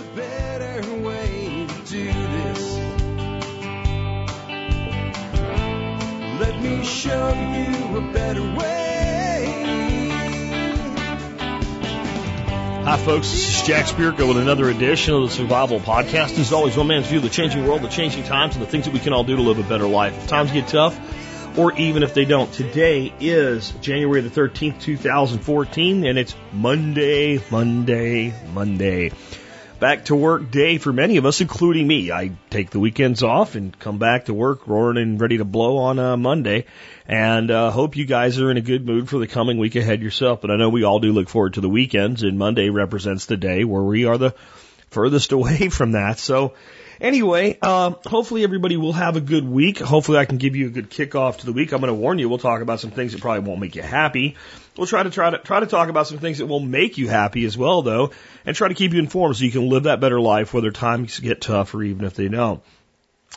a better way to do this. Let me show you a better way. Hi, folks. This is Jack Spirko with another edition of the Survival Podcast. As always, one man's view of the changing world, the changing times, and the things that we can all do to live a better life. If times get tough, or even if they don't. Today is January the 13th, 2014, and it's Monday, Monday, Monday. Back to work day for many of us, including me. I take the weekends off and come back to work roaring and ready to blow on uh, Monday. And uh, hope you guys are in a good mood for the coming week ahead yourself. But I know we all do look forward to the weekends, and Monday represents the day where we are the furthest away from that. So Anyway, uh, hopefully everybody will have a good week. Hopefully I can give you a good kickoff to the week. I'm going to warn you, we'll talk about some things that probably won't make you happy. We'll try to try to try to talk about some things that will make you happy as well, though, and try to keep you informed so you can live that better life, whether times get tough or even if they don't.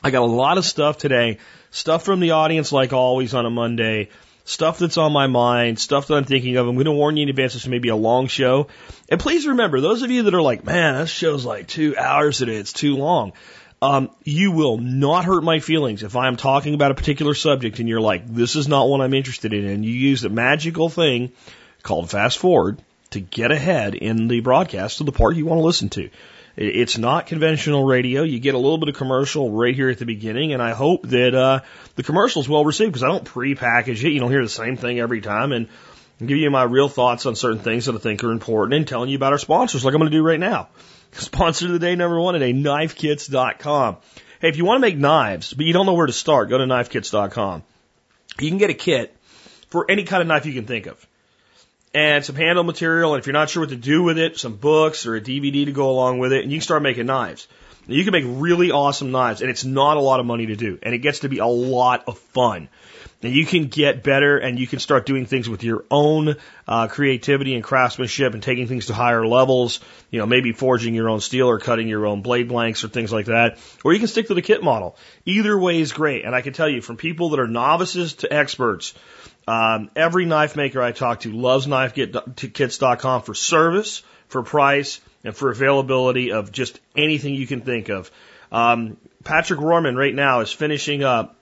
I got a lot of stuff today, stuff from the audience, like always on a Monday stuff that's on my mind, stuff that I'm thinking of. I'm going to warn you in advance this may be a long show. And please remember, those of you that are like, man, this show's like two hours today, it's too long. Um, you will not hurt my feelings if I'm talking about a particular subject and you're like, this is not what I'm interested in. And you use a magical thing called fast forward to get ahead in the broadcast to the part you want to listen to. It's not conventional radio. You get a little bit of commercial right here at the beginning, and I hope that uh, the commercial is well received because I don't pre-package it. You don't hear the same thing every time, and I'm giving you my real thoughts on certain things that I think are important, and telling you about our sponsors, like I'm going to do right now. Sponsor of the day number one today, KnifeKits.com. Hey, if you want to make knives, but you don't know where to start, go to KnifeKits.com. You can get a kit for any kind of knife you can think of and some handle material. And if you're not sure what to do with it, some books or a DVD to go along with it, and you can start making knives. You can make really awesome knives, and it's not a lot of money to do, and it gets to be a lot of fun. And you can get better, and you can start doing things with your own uh, creativity and craftsmanship, and taking things to higher levels. You know, maybe forging your own steel or cutting your own blade blanks or things like that. Or you can stick to the kit model. Either way is great, and I can tell you, from people that are novices to experts, um, every knife maker I talk to loves knifekits.com for service, for price, and for availability of just anything you can think of. Um, Patrick Roehrman right now is finishing up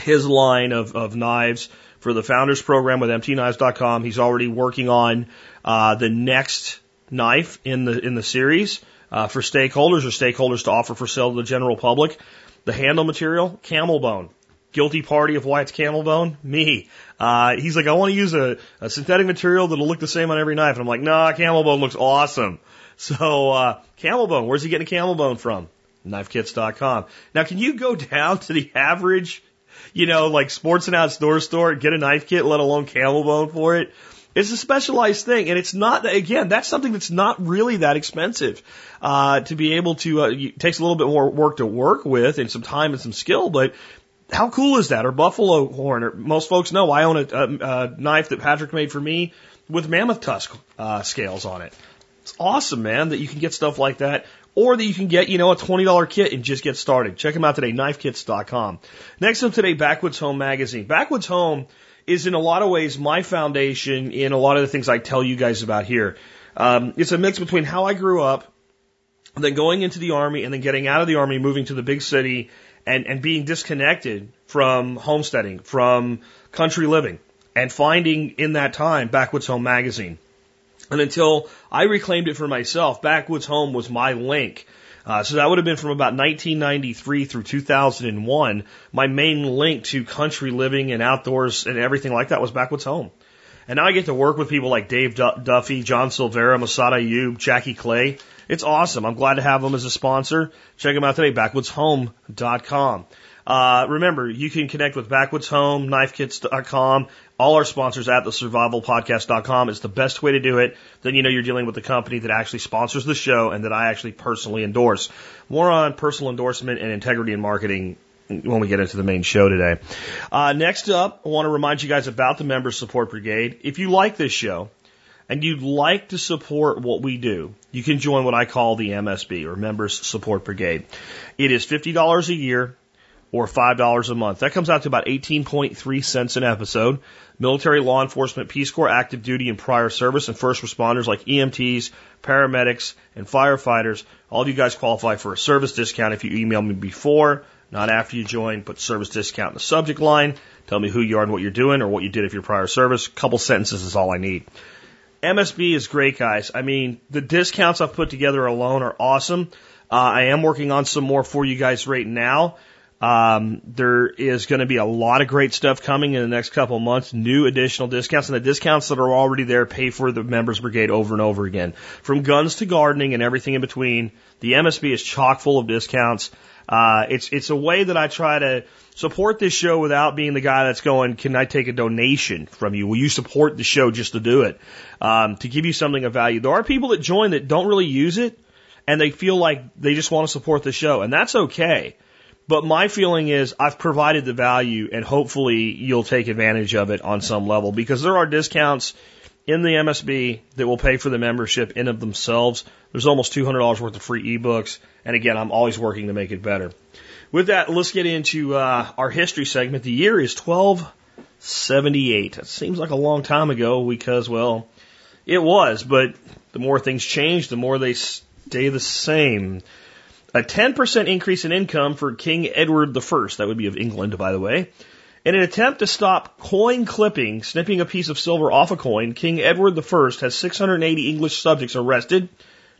his line of, of knives for the founders program with mtknives.com. He's already working on uh, the next knife in the in the series uh, for stakeholders or stakeholders to offer for sale to the general public. The handle material, camel bone. Guilty party of why it's camel bone? Me. Uh, he's like, I want to use a, a synthetic material that'll look the same on every knife. And I'm like, nah, camel bone looks awesome. So, uh, camel bone, where's he getting a camel bone from? Knifekits.com. Now, can you go down to the average, you know, like sports and outdoor store, get a knife kit, let alone camel bone for it? It's a specialized thing, and it's not. Again, that's something that's not really that expensive uh, to be able to. Uh, takes a little bit more work to work with, and some time and some skill, but how cool is that? Or buffalo horn? Or most folks know I own a, a, a knife that Patrick made for me with mammoth tusk uh, scales on it. It's awesome, man, that you can get stuff like that, or that you can get, you know, a twenty dollar kit and just get started. Check them out today, knifekits.com. Next up today, Backwoods Home magazine. Backwoods Home is in a lot of ways my foundation in a lot of the things I tell you guys about here. Um, it's a mix between how I grew up, then going into the army, and then getting out of the army, moving to the big city and, and being disconnected from homesteading, from country living, and finding in that time Backwoods Home magazine. And until I reclaimed it for myself, Backwoods Home was my link. Uh, so that would have been from about 1993 through 2001. My main link to country living and outdoors and everything like that was Backwoods Home. And now I get to work with people like Dave Duffy, John Silveira, Massad Ayoob, Jackie Clay, it's awesome. I'm glad to have them as a sponsor. Check them out today, backwoodshome.com. Uh, remember, you can connect with Backwoods Home, knifekits.com, all our sponsors at the survivalpodcast.com. It's the best way to do it. Then you know you're dealing with the company that actually sponsors the show and that I actually personally endorse. More on personal endorsement and integrity in marketing when we get into the main show today. Uh, next up, I want to remind you guys about the Member Support Brigade. If you like this show, and you'd like to support what we do, you can join what I call the MSB or Members Support Brigade. It is $50 a year. Or $5 a month. That comes out to about 18.3 cents an episode. Military, law enforcement, Peace Corps, active duty, and prior service, and first responders like EMTs, paramedics, and firefighters. All of you guys qualify for a service discount if you email me before, not after you join. Put service discount in the subject line. Tell me who you are and what you're doing or what you did if your prior service. A Couple sentences is all I need. MSB is great, guys. I mean, the discounts I've put together alone are awesome. Uh, I am working on some more for you guys right now. Um, there is going to be a lot of great stuff coming in the next couple months, new additional discounts, and the discounts that are already there pay for the members brigade over and over again. From guns to gardening and everything in between, the MSB is chock full of discounts. Uh, it's it's a way that I try to support this show without being the guy that's going, can I take a donation from you? Will you support the show just to do it? Um, to give you something of value. There are people that join that don't really use it and they feel like they just want to support the show and that's okay. But my feeling is I've provided the value and hopefully you'll take advantage of it on some level because there are discounts in the MSB that will pay for the membership in of themselves. There's almost $200 worth of free ebooks. And again, I'm always working to make it better. With that, let's get into uh, our history segment. The year is 1278. It seems like a long time ago because, well, it was, but the more things change, the more they stay the same. A 10% increase in income for King Edward I. That would be of England, by the way. In an attempt to stop coin clipping, snipping a piece of silver off a coin, King Edward I has 680 English subjects arrested,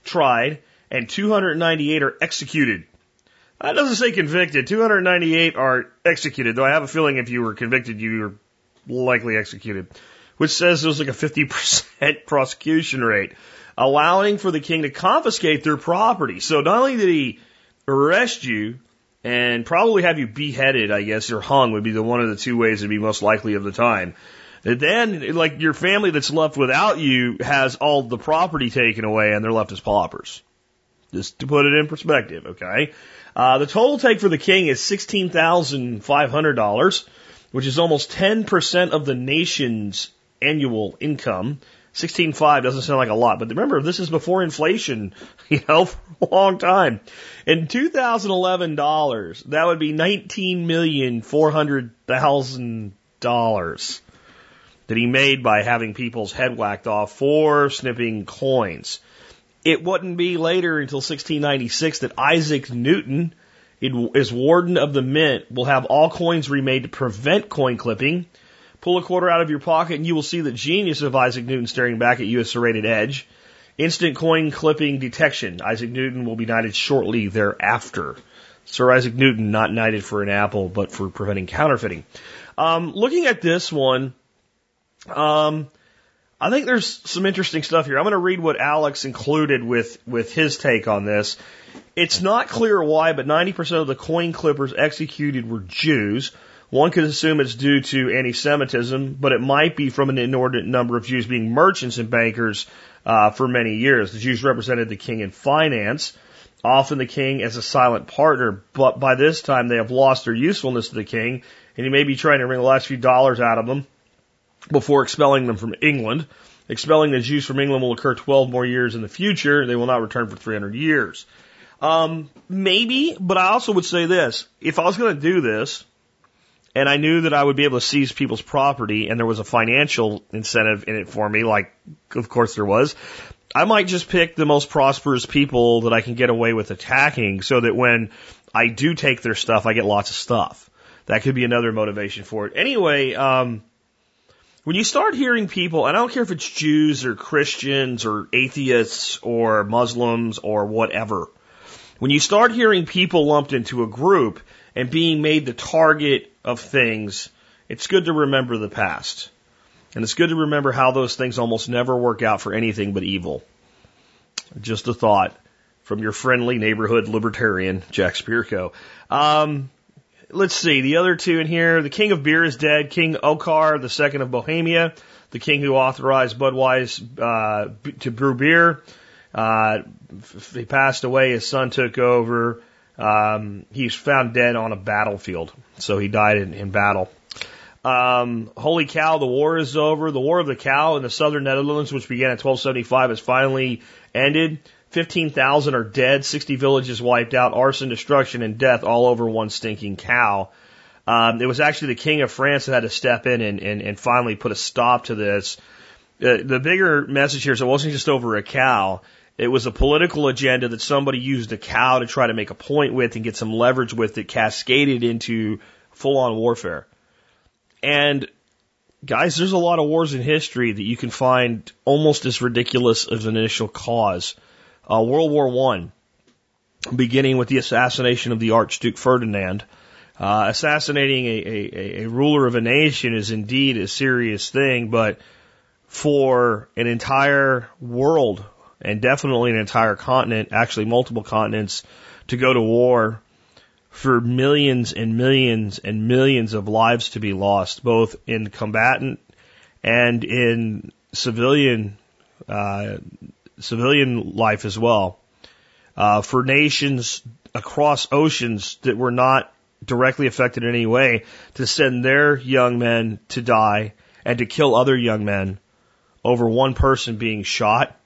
tried, and 298 are executed. That doesn't say convicted. 298 are executed, though I have a feeling if you were convicted, you were likely executed, which says there's like a 50% prosecution rate allowing for the king to confiscate their property. So not only did he arrest you and probably have you beheaded, I guess, or hung would be the one of the two ways it'd be most likely of the time. And then, like, your family that's left without you has all the property taken away and they're left as paupers. Just to put it in perspective, okay? Uh, the total take for the king is $16,500, which is almost 10% of the nation's annual income. Sixteen five doesn't sound like a lot, but remember, this is before inflation, you know, for a long time. In 2011 dollars, that would be nineteen million four hundred thousand dollars that he made by having people's head whacked off for snipping coins. It wouldn't be later until 1696 that Isaac Newton, as warden of the mint, will have all coins remade to prevent coin clipping Pull a quarter out of your pocket and you will see the genius of Isaac Newton staring back at you as serrated edge. Instant coin clipping detection. Isaac Newton will be knighted shortly thereafter. Sir Isaac Newton, not knighted for an apple, but for preventing counterfeiting. Um, looking at this one, um, I think there's some interesting stuff here. I'm going to read what Alex included with, with his take on this. It's not clear why, but 90% of the coin clippers executed were Jews. One could assume it's due to anti-Semitism, but it might be from an inordinate number of Jews being merchants and bankers uh, for many years. The Jews represented the king in finance, often the king as a silent partner, but by this time they have lost their usefulness to the king, and he may be trying to wring the last few dollars out of them before expelling them from England. Expelling the Jews from England will occur 12 more years in the future. They will not return for 300 years. Um, maybe, but I also would say this. If I was going to do this, and I knew that I would be able to seize people's property and there was a financial incentive in it for me, like of course there was, I might just pick the most prosperous people that I can get away with attacking so that when I do take their stuff, I get lots of stuff. That could be another motivation for it. Anyway, um, when you start hearing people, and I don't care if it's Jews or Christians or atheists or Muslims or whatever, when you start hearing people lumped into a group and being made the target of things, it's good to remember the past. And it's good to remember how those things almost never work out for anything but evil. Just a thought from your friendly neighborhood libertarian, Jack Spirko. Um, let's see, the other two in here. The king of beer is dead. King Ottokar the second of Bohemia, the king who authorized Budweiser uh, to brew beer. Uh, he passed away. His son took over. Um, he's found dead on a battlefield, so he died in, in battle. Um, holy cow, the war is over. The War of the Cow in the southern Netherlands, which began in 1275, has finally ended. 15,000 are dead, 60 villages wiped out, arson, destruction, and death all over one stinking cow. Um, it was actually the King of France that had to step in and, and, and finally put a stop to this. Uh, the bigger message here is it wasn't just over a cow. It was a political agenda that somebody used a cow to try to make a point with and get some leverage with that cascaded into full on warfare. And guys, there's a lot of wars in history that you can find almost as ridiculous as an initial cause. Uh, World War One, beginning with the assassination of the Archduke Ferdinand. Uh, assassinating a, a, a ruler of a nation is indeed a serious thing, but for an entire world and definitely an entire continent, actually multiple continents, to go to war for millions and millions and millions of lives to be lost, both in combatant and in civilian uh, civilian life as well. Uh, for nations across oceans that were not directly affected in any way, to send their young men to die and to kill other young men over one person being shot.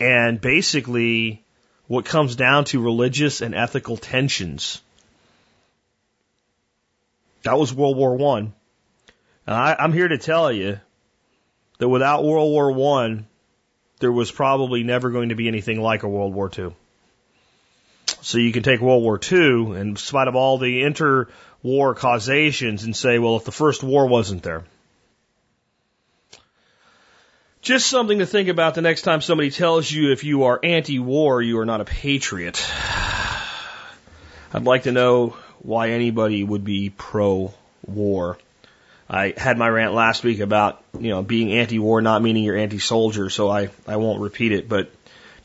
And basically, what comes down to religious and ethical tensions. That was World War One. And I, I'm here to tell you that without World War One, there was probably never going to be anything like a World War Two. So you can take World War II, in spite of all the inter-war causations, and say, well, if the first war wasn't there. Just something to think about the next time somebody tells you if you are anti-war, you are not a patriot. I'd like to know why anybody would be pro-war. I had my rant last week about, you know, being anti-war not meaning you're anti-soldier, so I, I won't repeat it, but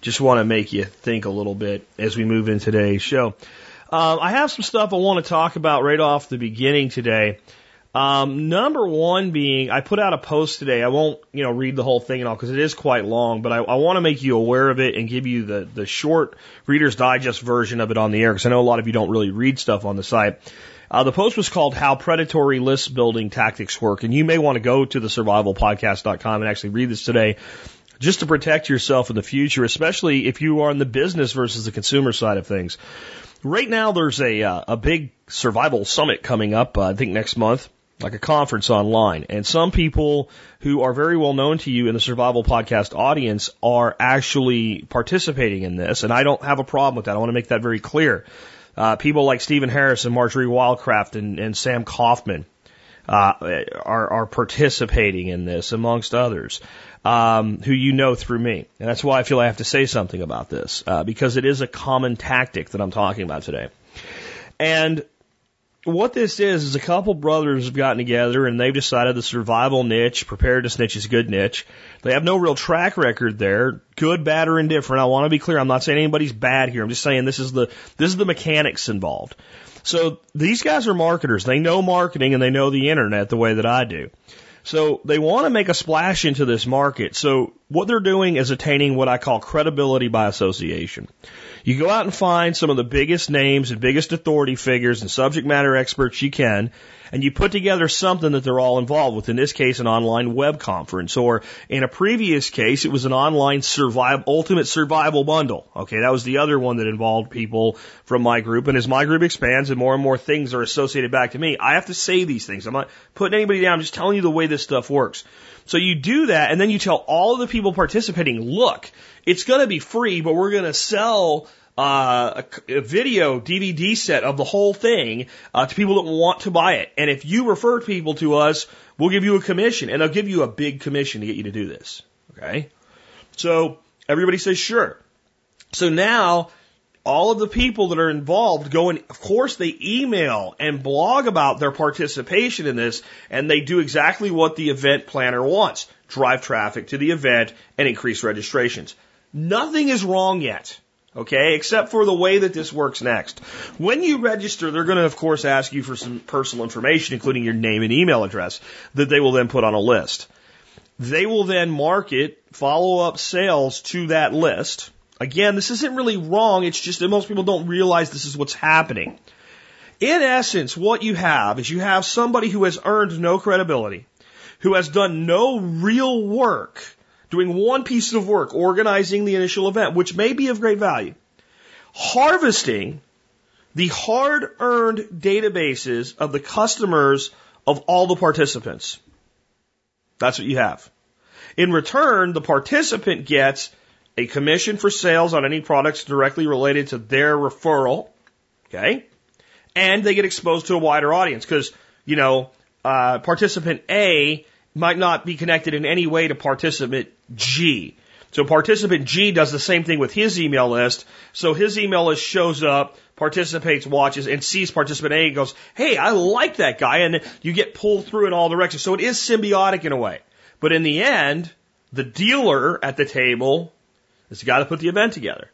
just want to make you think a little bit as we move in today's show. Um, I have some stuff I want to talk about right off the beginning today. Um, number one being, I put out a post today. I won't, you know, read the whole thing and all because it is quite long, but I, I want to make you aware of it and give you the, the short Reader's Digest version of it on the air because I know a lot of you don't really read stuff on the site. Uh, the post was called How Predatory List Building Tactics Work, and you may want to go to the survivalpodcast.com and actually read this today just to protect yourself in the future, especially if you are on the business versus the consumer side of things. Right now, there's a, uh, a big survival summit coming up, uh, I think next month like a conference online. And some people who are very well known to you in the survival podcast audience are actually participating in this. And I don't have a problem with that. I want to make that very clear. Uh, people like Stephen Harris and Marjory Wildcraft and, and Sam Coffman uh, are, are participating in this, amongst others, um, who you know through me. And that's why I feel I have to say something about this, uh, because it is a common tactic that I'm talking about today. And what this is is a couple brothers have gotten together and they've decided the survival niche, preparedness niche is good niche. They have no real track record there, good, bad, or indifferent. I want to be clear. I'm not saying anybody's bad here. I'm just saying this is the this is the mechanics involved. So these guys are marketers. They know marketing and they know the internet the way that I do. So they want to make a splash into this market. So what they're doing is attaining what I call credibility by association. You go out and find some of the biggest names and biggest authority figures and subject matter experts you can, and you put together something that they're all involved with. In this case, an online web conference, or in a previous case, it was an online survival, ultimate survival bundle. Okay, that was the other one that involved people from my group. And as my group expands and more and more things are associated back to me, I have to say these things. I'm not putting anybody down, I'm just telling you the way this stuff works. So you do that, and then you tell all of the people participating, look, it's going to be free, but we're going to sell uh, a, a, video DVD set of the whole thing uh, to people that want to buy it. And if you refer people to us, we'll give you a commission, and they'll give you a big commission to get you to do this. Okay, so everybody says sure. So now all of the people that are involved go and of course they email and blog about their participation in this and they do exactly what the event planner wants. Drive traffic to the event and increase registrations. Nothing is wrong yet okay except for the way that this works next. When you register they're going to of course ask you for some personal information including your name and email address that they will then put on a list. They will then market follow up sales to that list Again, this isn't really wrong. It's just that most people don't realize this is what's happening. In essence, what you have is you have somebody who has earned no credibility, who has done no real work doing one piece of work, organizing the initial event, which may be of great value. Harvesting the hard earned databases of the customers of all the participants. That's what you have. In return, the participant gets a commission for sales on any products directly related to their referral. Okay. And they get exposed to a wider audience because, you know, uh, participant A might not be connected in any way to participant G. So participant G does the same thing with his email list. So his email list shows up, participates, watches, and sees participant A and goes, Hey, I like that guy. And you get pulled through in all directions. So it is symbiotic in a way. But in the end, the dealer at the table has got to put the event together,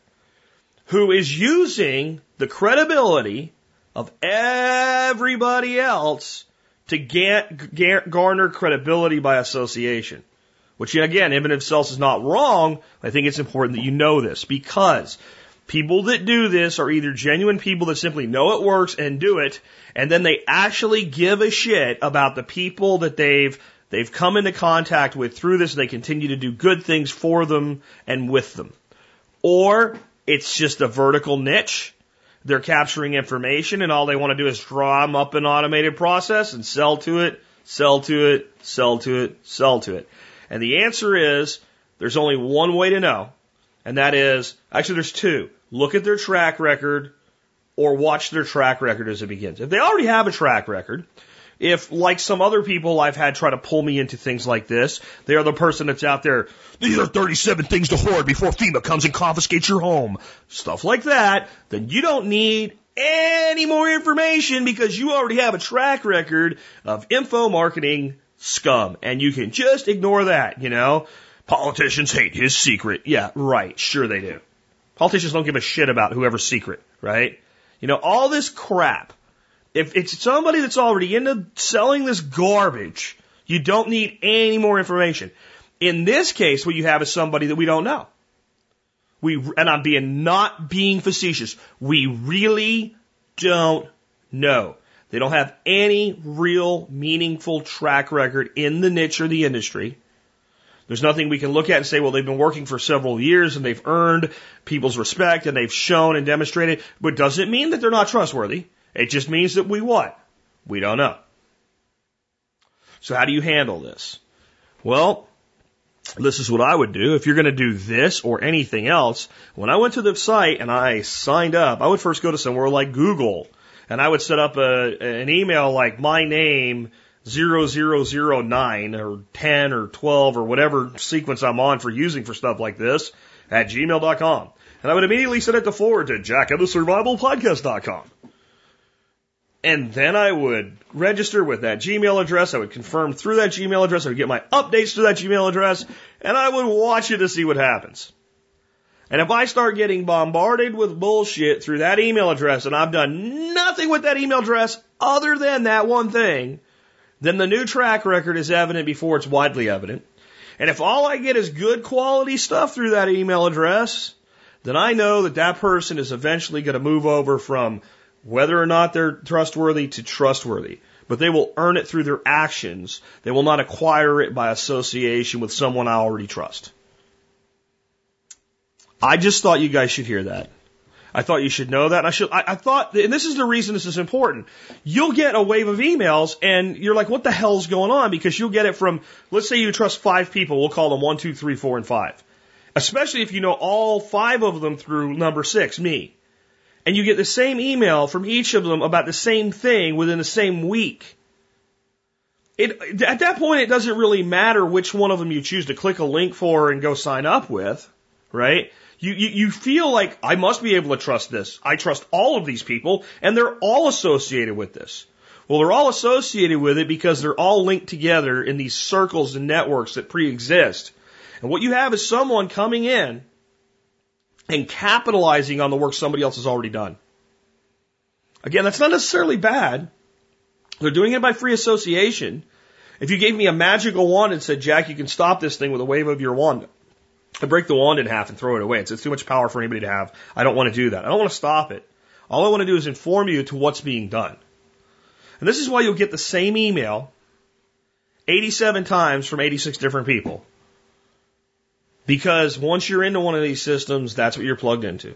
who is using the credibility of everybody else to garner credibility by association. Which again, in and of is not wrong. I think it's important that you know this because people that do this are either genuine people that simply know it works and do it, and then they actually give a shit about the people that they've they've come into contact with through this. And they continue to do good things for them and with them, or it's just a vertical niche. They're capturing information, and all they want to do is draw them up an automated process and sell to it, sell to it, sell to it, sell to it. And the answer is there's only one way to know, and that is actually there's two. Look at their track record or watch their track record as it begins. If they already have a track record, if like some other people I've had try to pull me into things like this, they are the person that's out there, these are 37 things to hoard before FEMA comes and confiscates your home. Stuff like that, then you don't need any more information because you already have a track record of info marketing scum. And you can just ignore that, you know? Politicians hate his secret. Yeah, right. Sure they do. Politicians don't give a shit about whoever's secret, right? You know, all this crap. If it's somebody that's already into selling this garbage, you don't need any more information. In this case, what you have is somebody that we don't know. We, and I'm being not being facetious. We really don't know. They don't have any real meaningful track record in the niche or the industry. There's nothing we can look at and say, well, they've been working for several years and they've earned people's respect and they've shown and demonstrated, but doesn't mean that they're not trustworthy. It just means that we what? We don't know. So how do you handle this? Well, this is what I would do. If you're going to do this or anything else, when I went to the site and I signed up, I would first go to somewhere like Google and I would set up a, an email like my name 0009 or 10 or 12 or whatever sequence I'm on for using for stuff like this at gmail.com. And I would immediately send it to forward to jack of the survival podcast.com. And then I would register with that Gmail address. I would confirm through that Gmail address. I would get my updates to that Gmail address and I would watch it to see what happens. And if I start getting bombarded with bullshit through that email address and I've done nothing with that email address other than that one thing, then the new track record is evident before it's widely evident. And if all I get is good quality stuff through that email address, then I know that that person is eventually going to move over from whether or not they're trustworthy to trustworthy. But they will earn it through their actions. They will not acquire it by association with someone I already trust. I just thought you guys should hear that. I thought you should know that. I should, I, I, thought, and this is the reason this is important. You'll get a wave of emails and you're like, what the hell's going on? Because you'll get it from, let's say you trust five people. We'll call them one, two, three, four, and five. Especially if you know all five of them through number six, me. And you get the same email from each of them about the same thing within the same week. It, at that point, it doesn't really matter which one of them you choose to click a link for and go sign up with, right? You, you, you feel like I must be able to trust this. I trust all of these people and they're all associated with this. Well, they're all associated with it because they're all linked together in these circles and networks that pre-exist. And what you have is someone coming in and capitalizing on the work somebody else has already done. Again, that's not necessarily bad. They're doing it by free association. If you gave me a magical wand and said, Jack, you can stop this thing with a wave of your wand, I break the wand in half and throw it away. It's, it's too much power for anybody to have. I don't want to do that. I don't want to stop it. All I want to do is inform you to what's being done. And this is why you'll get the same email 87 times from 86 different people. Because once you're into one of these systems, that's what you're plugged into.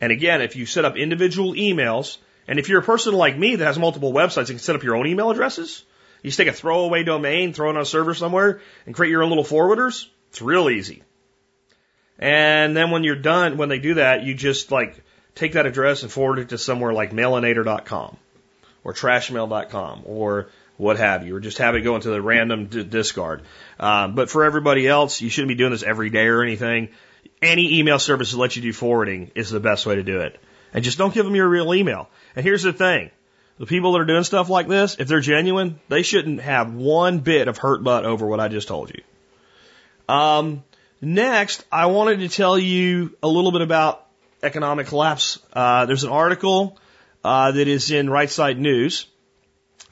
And again, if you set up individual emails, and if you're a person like me that has multiple websites, you can set up your own email addresses. You just take a throwaway domain, throw it on a server somewhere, and create your own little forwarders. It's real easy. And then when you're done, when they do that, you just like take that address and forward it to somewhere like mailinator.com or trashmail.com or what have you, or just have it go into the random d- discard. Um, but for everybody else, you shouldn't be doing this every day or anything. Any email service that lets you do forwarding is the best way to do it. And just don't give them your real email. And here's the thing. The people that are doing stuff like this, if they're genuine, they shouldn't have one bit of hurt butt over what I just told you. Um, next, I wanted to tell you a little bit about economic collapse. Uh, there's an article uh, that is in Right Side News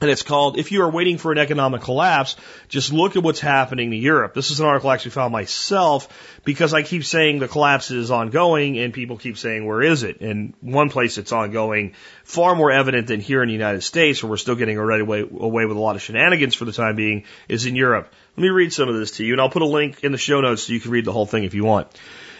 and it's called If You Are Waiting for an Economic Collapse, Just Look at What's Happening to Europe. This is an article I actually found myself because I keep saying the collapse is ongoing and people keep saying, where is it? And one place it's ongoing, far more evident than here in the United States, where we're still getting away, away with a lot of shenanigans for the time being, is in Europe. Let me read some of this to you and I'll put a link in the show notes so you can read the whole thing if you want.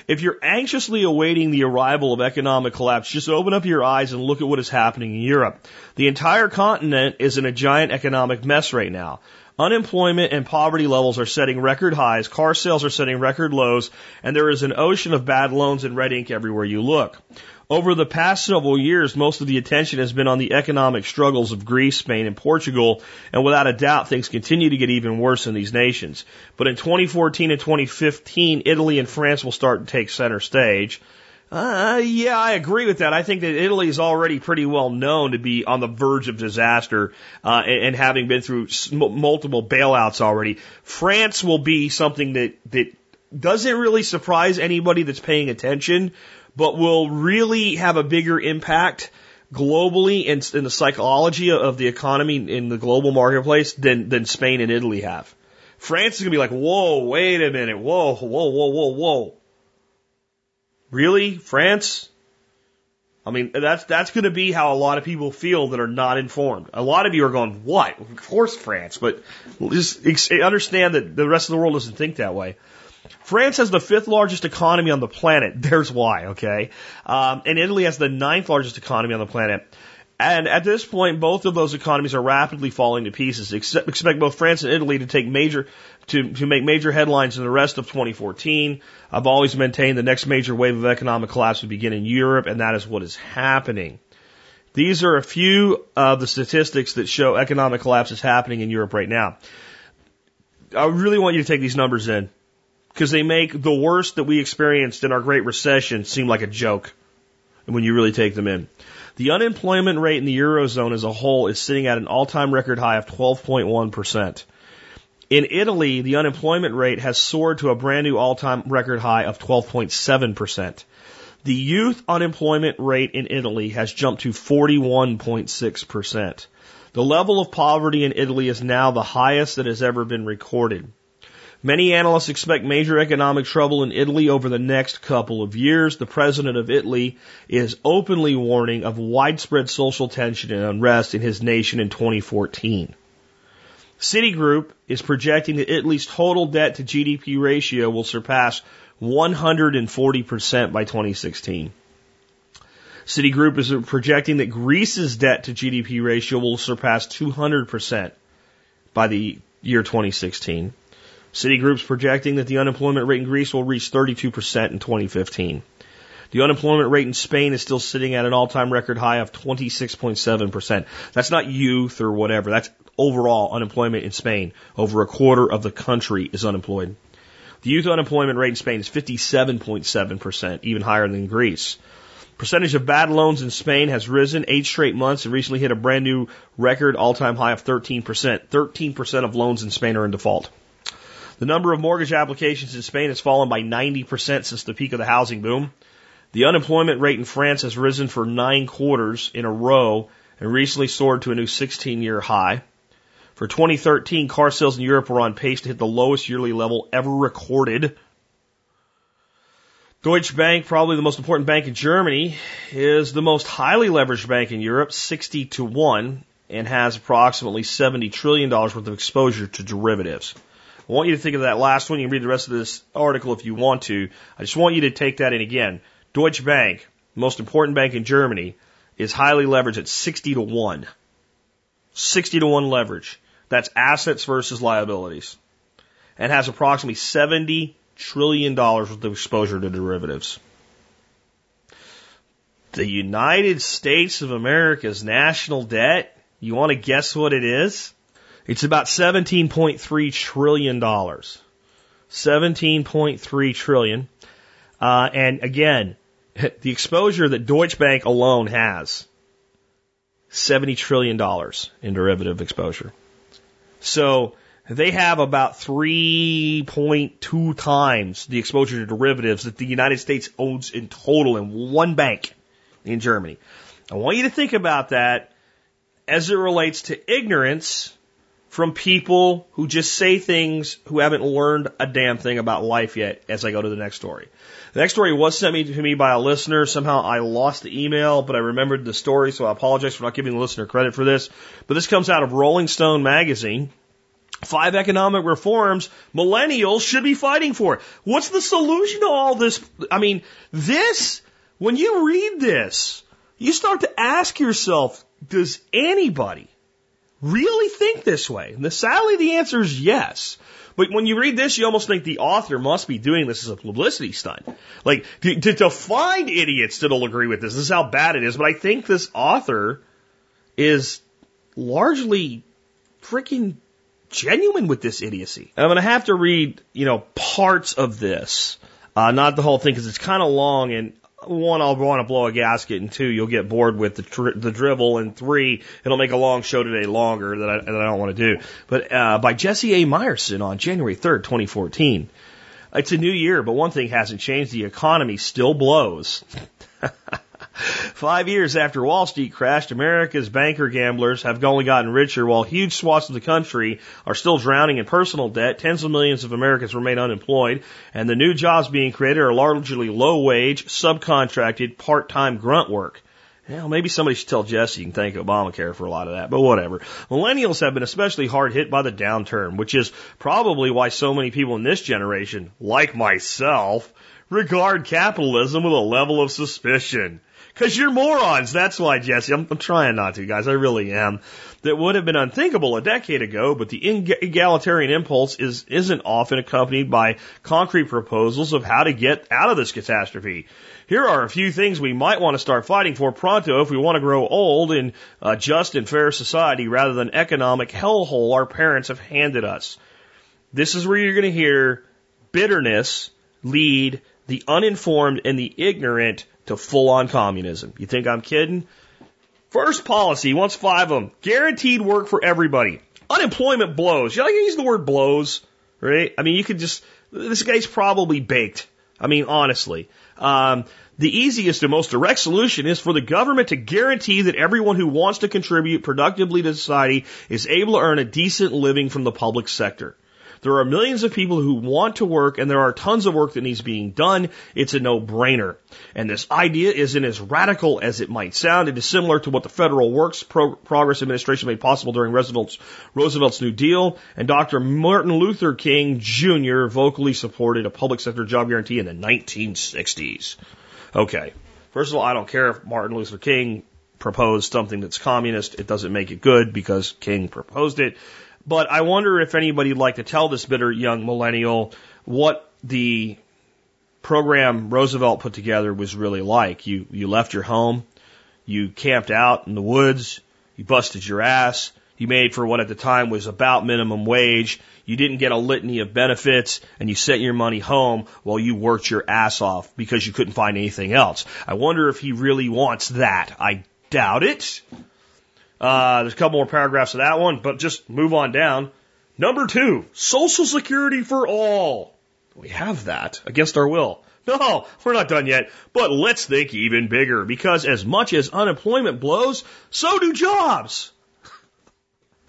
If you're anxiously awaiting the arrival of economic collapse, just open up your eyes and look at what is happening in Europe. The entire continent is in a giant economic mess right now. Unemployment and poverty levels are setting record highs, car sales are setting record lows, and there is an ocean of bad loans and red ink everywhere you look. Over the past several years, most of the attention has been on the economic struggles of Greece, Spain, and Portugal, and without a doubt, things continue to get even worse in these nations. But in 2014 and 2015, Italy and France will start to take center stage. Uh, yeah, I agree with that. I think that Italy is already pretty well known to be on the verge of disaster, uh, and, and having been through multiple bailouts already. France will be something that, that doesn't really surprise anybody that's paying attention but will really have a bigger impact globally in, in the psychology of the economy in the global marketplace than, than Spain and Italy have. France is going to be like, whoa, wait a minute, whoa, whoa, whoa, whoa, whoa. Really? France? I mean, that's, that's going to be how a lot of people feel that are not informed. A lot of you are going, what? Of course France, but just understand that the rest of the world doesn't think that way. France has the fifth largest economy on the planet. There's why, okay? Um, and Italy has the ninth largest economy on the planet. And at this point, both of those economies are rapidly falling to pieces. Except, expect both France and Italy to take major, to, to make major headlines in the rest of 2014. I've always maintained the next major wave of economic collapse would begin in Europe, and that is what is happening. These are a few of the statistics that show economic collapse is happening in Europe right now. I really want you to take these numbers in because they make the worst that we experienced in our Great Recession seem like a joke when you really take them in. The unemployment rate in the Eurozone as a whole is sitting at an all time record high of 12.1%. In Italy, the unemployment rate has soared to a brand new all time record high of 12.7%. The youth unemployment rate in Italy has jumped to 41.6%. The level of poverty in Italy is now the highest that has ever been recorded. Many analysts expect major economic trouble in Italy over the next couple of years. The president of Italy is openly warning of widespread social tension and unrest in his nation in 2014. Citigroup is projecting that Italy's total debt to GDP ratio will surpass 140% by 2016. Citigroup is projecting that Greece's debt to GDP ratio will surpass 200% by the year 2016. Citigroup's projecting that the unemployment rate in Greece will reach 32% in 2015. The unemployment rate in Spain is still sitting at an all-time record high of 26.7%. That's not youth or whatever. That's overall unemployment in Spain. Over a quarter of the country is unemployed. The youth unemployment rate in Spain is 57.7%, even higher than Greece. Percentage of bad loans in Spain has risen eight straight months and recently hit a brand new record all-time high of 13%. 13% of loans in Spain are in default. The number of mortgage applications in Spain has fallen by 90% since the peak of the housing boom. The unemployment rate in France has risen for nine quarters in a row and recently soared to a new 16 year high. For 2013, car sales in Europe were on pace to hit the lowest yearly level ever recorded. Deutsche Bank, probably the most important bank in Germany, is the most highly leveraged bank in Europe, 60 to 1, and has approximately $70 trillion worth of exposure to derivatives. I want you to think of that last one. You can read the rest of this article if you want to. I just want you to take that in again. Deutsche Bank, most important bank in Germany, is highly leveraged at 60 to 1. 60 to 1 leverage. That's assets versus liabilities. And has approximately 70 trillion dollars worth of exposure to derivatives. The United States of America's national debt, you want to guess what it is? It's about $17.3 trillion. 17.3 trillion. Uh, and again, the exposure that Deutsche Bank alone has, $70 trillion in derivative exposure. So they have about 3.2 times the exposure to derivatives that the United States owns in total in one bank in Germany. I want you to think about that as it relates to ignorance from people who just say things who haven't learned a damn thing about life yet as I go to the next story. The next story was sent me to me by a listener. Somehow I lost the email, but I remembered the story, so I apologize for not giving the listener credit for this. But this comes out of Rolling Stone magazine. Five economic reforms millennials should be fighting for. What's the solution to all this? I mean, this, when you read this, you start to ask yourself, does anybody really think this way? And the, sadly, the answer is yes. But when you read this, you almost think the author must be doing this as a publicity stunt. Like, to, to, to find idiots that'll agree with this, this is how bad it is. But I think this author is largely freaking genuine with this idiocy. And I'm going to have to read, you know, parts of this, uh, not the whole thing, because it's kind of long and one, I'll want to blow a gasket, and two, you'll get bored with the, tr- the drivel, and three, it'll make a long show today longer that I, that I don't want to do. But uh, by Jesse A. Myerson on January 3rd, 2014. It's a new year, but one thing hasn't changed. The economy still blows. Five years after Wall Street crashed, America's banker gamblers have only gotten richer while huge swaths of the country are still drowning in personal debt. Tens of millions of Americans remain unemployed, and the new jobs being created are largely low wage, subcontracted, part time grunt work. Well, maybe somebody should tell Jesse you can thank Obamacare for a lot of that, but whatever. Millennials have been especially hard hit by the downturn, which is probably why so many people in this generation, like myself, regard capitalism with a level of suspicion. Because you're morons. That's why, Jesse. I'm, I'm trying not to, guys. I really am. That would have been unthinkable a decade ago, but the egalitarian impulse is, isn't often accompanied by concrete proposals of how to get out of this catastrophe. Here are a few things we might want to start fighting for pronto if we want to grow old in a just and fair society rather than economic hellhole our parents have handed us. This is where you're going to hear bitterness lead the uninformed and the ignorant to full on communism. You think I'm kidding? First policy, he wants five of them. Guaranteed work for everybody. Unemployment blows. You like to use the word blows, right? I mean, you could just, this guy's probably baked. I mean, honestly. Um, the easiest and most direct solution is for the government to guarantee that everyone who wants to contribute productively to society is able to earn a decent living from the public sector. There are millions of people who want to work and there are tons of work that needs being done. It's a no-brainer. And this idea isn't as radical as it might sound. It is similar to what the Federal Works Pro- Progress Administration made possible during Roosevelt's, Roosevelt's New Deal. And Dr. Martin Luther King Jr. vocally supported a public sector job guarantee in the 1960s. Okay. First of all, I don't care if Martin Luther King proposed something that's communist. It doesn't make it good because King proposed it. But I wonder if anybody'd like to tell this bitter young millennial what the program Roosevelt put together was really like. You, you left your home, you camped out in the woods, you busted your ass, you made for what at the time was about minimum wage, you didn't get a litany of benefits, and you sent your money home while you worked your ass off because you couldn't find anything else. I wonder if he really wants that. I doubt it. Uh, there's a couple more paragraphs of that one, but just move on down. Number two, Social Security for all. We have that against our will. No, we're not done yet, but let's think even bigger because as much as unemployment blows, so do jobs.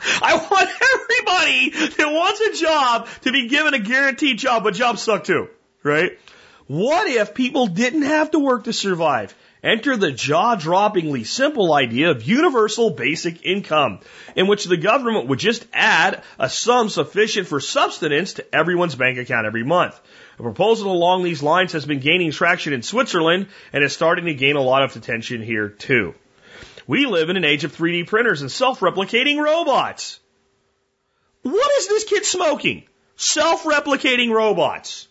I want everybody that wants a job to be given a guaranteed job, but jobs suck too, right? What if people didn't have to work to survive? Enter the jaw droppingly simple idea of universal basic income, in which the government would just add a sum sufficient for subsistence to everyone's bank account every month. A proposal along these lines has been gaining traction in Switzerland and is starting to gain a lot of attention here too. We live in an age of 3D printers and self-replicating robots. What is this kid smoking? Self-replicating robots.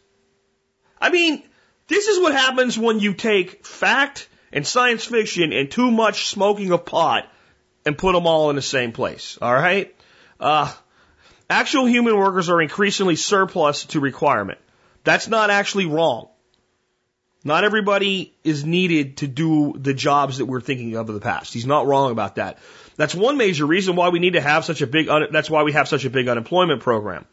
I mean, this is what happens when you take fact and science fiction and too much smoking of pot and put them all in the same place. All right? Uh, actual human workers are increasingly surplus to requirement. That's not actually wrong. Not everybody is needed to do the jobs that we're thinking of in the past. He's not wrong about that. That's one major reason why we need to have such a big, that's why we have such a big unemployment program.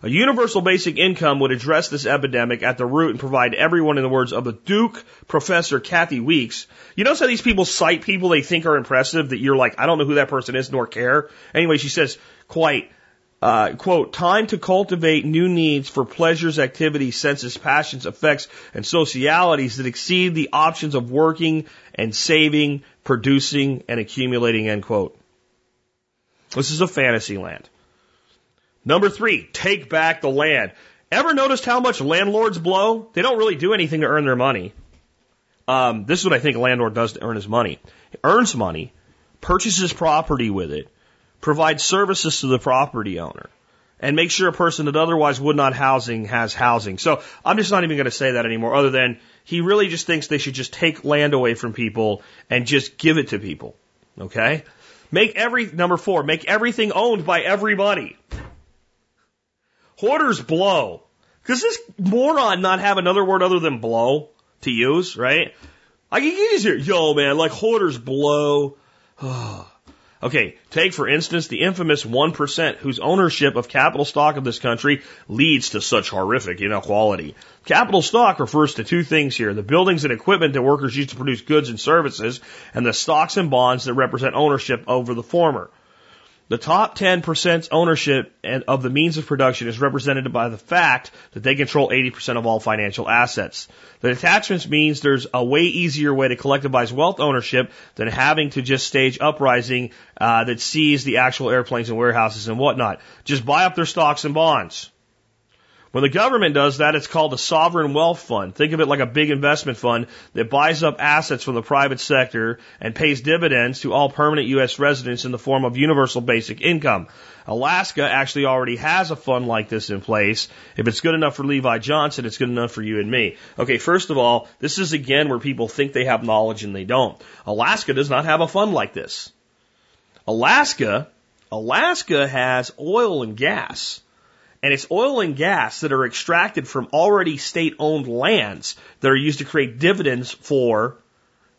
A universal basic income would address this epidemic at the root and provide everyone, in the words of the Duke professor Kathi Weeks. You notice how these people cite people they think are impressive that you're like, I don't know who that person is nor care. Anyway, she says, quite, uh, quote, time to cultivate new needs for pleasures, activities, senses, passions, effects, and socialities that exceed the options of working and saving, producing, and accumulating, end quote. This is a fantasy land. Number three, take back the land. Ever noticed how much landlords blow? They don't really do anything to earn their money. Um, this is what I think a landlord does to earn his money. Earns money, purchases property with it, provides services to the property owner and makes sure a person that otherwise would not housing has housing. So I'm just not even going to say that anymore other than he really just thinks they should just take land away from people and just give it to people. Okay? Make every, number four, make everything owned by everybody. Hoarders blow. Does this moron not have another word other than blow to use, right? I can use here, yo man, like hoarders blow. Okay, take for instance the infamous 1% whose ownership of capital stock of this country leads to such horrific inequality. Capital stock refers to two things here, the buildings and equipment that workers use to produce goods and services, and the stocks and bonds that represent ownership over the former. The top 10% ownership of the means of production is represented by the fact that they control 80% of all financial assets. The detachments means there's a way easier way to collectivize wealth ownership than having to just stage uprising uh, that sees the actual airplanes and warehouses and whatnot. Just buy up their stocks and bonds. When the government does that, it's called a sovereign wealth fund. Think of it like a big investment fund that buys up assets from the private sector and pays dividends to all permanent U.S. residents in the form of universal basic income. Alaska actually already has a fund like this in place. If it's good enough for Levi Johnston, it's good enough for you and me. Okay, first of all, this is again where people think they have knowledge and they don't. Alaska does not have a fund like this. Alaska, Alaska has oil and gas. And it's oil and gas that are extracted from already state owned lands that are used to create dividends for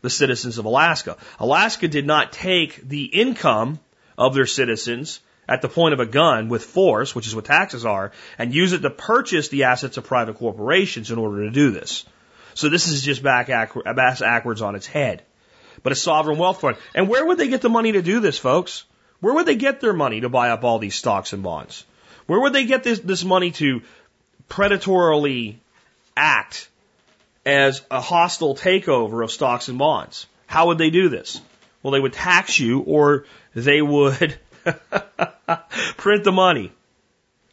the citizens of Alaska. Alaska did not take the income of their citizens at the point of a gun with force, which is what taxes are, and use it to purchase the assets of private corporations in order to do this. So this is just back backwards on its head. But a sovereign wealth fund. And where would they get the money to do this, folks? Where would they get their money to buy up all these stocks and bonds? Where would they get this, this money to predatorily act as a hostile takeover of stocks and bonds? How would they do this? Well, they would tax you or they would print the money.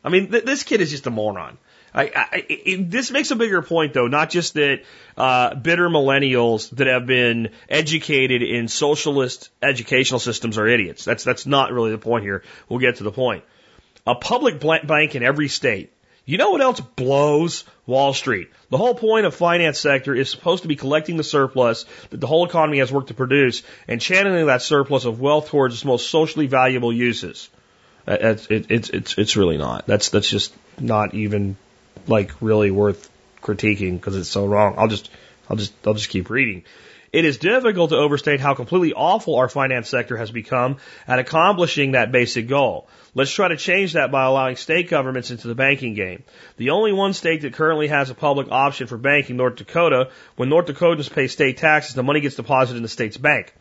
I mean, th- this kid is just a moron. I, I, it, this makes a bigger point, though, not just that uh, bitter millennials that have been educated in socialist educational systems are idiots. That's that's not really the point here. We'll get to the point a public bank in every state. You know what else blows Wall Street? The whole point of finance sector is supposed to be collecting the surplus that the whole economy has worked to produce and channeling that surplus of wealth towards its most socially valuable uses. Uh, it's, it's, it's, it's really not. That's, that's just not even like really worth critiquing because it's so wrong. I'll just, I'll just, I'll just keep reading. It is difficult to overstate how completely awful our finance sector has become at accomplishing that basic goal. Let's try to change that by allowing state governments into the banking game. The only one state that currently has a public option for banking, North Dakota, when North Dakotans pay state taxes, the money gets deposited in the state's bank,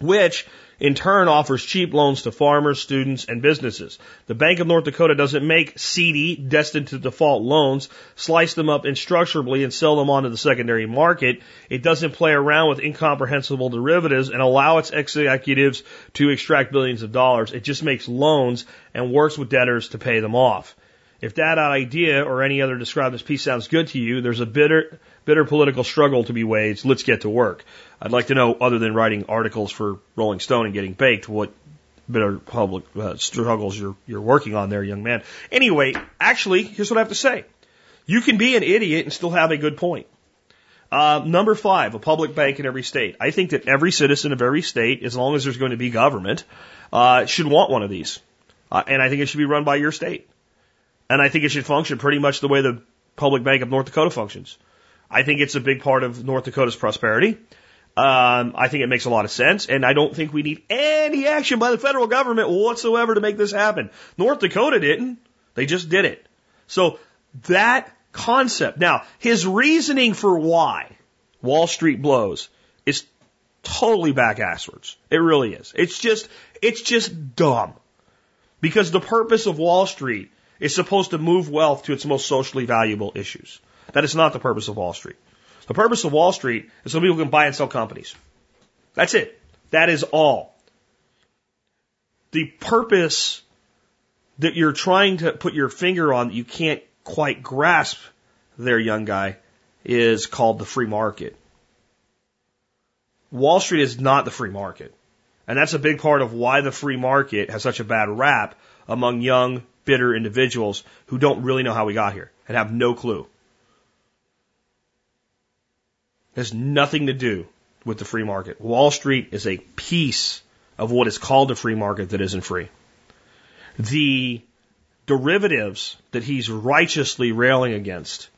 which in turn offers cheap loans to farmers, students, and businesses. The Bank of North Dakota doesn't make seedy, destined to default loans, slice them up instructurally and sell them onto the secondary market. It doesn't play around with incomprehensible derivatives and allow its executives to extract billions of dollars. It just makes loans and works with debtors to pay them off. If that idea or any other described as piece sounds good to you, there's a bitter, bitter political struggle to be waged. Let's get to work. I'd like to know, other than writing articles for Rolling Stone and getting baked, what bitter public uh, struggles you're you're working on there, young man. Anyway, actually, here's what I have to say: you can be an idiot and still have a good point. Uh, number five, a public bank in every state. I think that every citizen of every state, as long as there's going to be government, uh, should want one of these, uh, and I think it should be run by your state. And I think it should function pretty much the way the Public Bank of North Dakota functions. I think it's a big part of North Dakota's prosperity. Um, I think it makes a lot of sense, and I don't think we need any action by the federal government whatsoever to make this happen. North Dakota didn't. They just did it. So that concept. Now, his reasoning for why Wall Street blows is totally back asswards. It really is. It's just, it's just dumb. Because the purpose of Wall Street is supposed to move wealth to its most socially valuable issues. That is not the purpose of Wall Street. The purpose of Wall Street is so people can buy and sell companies. That's it. That is all. The purpose that you're trying to put your finger on that you can't quite grasp there, young guy, is called the free market. Wall Street is not the free market. And that's a big part of why the free market has such a bad rap among young bitter individuals who don't really know how we got here and have no clue. It has nothing to do with the free market. Wall Street is a piece of what is called a free market that isn't free. The derivatives that he's righteously railing against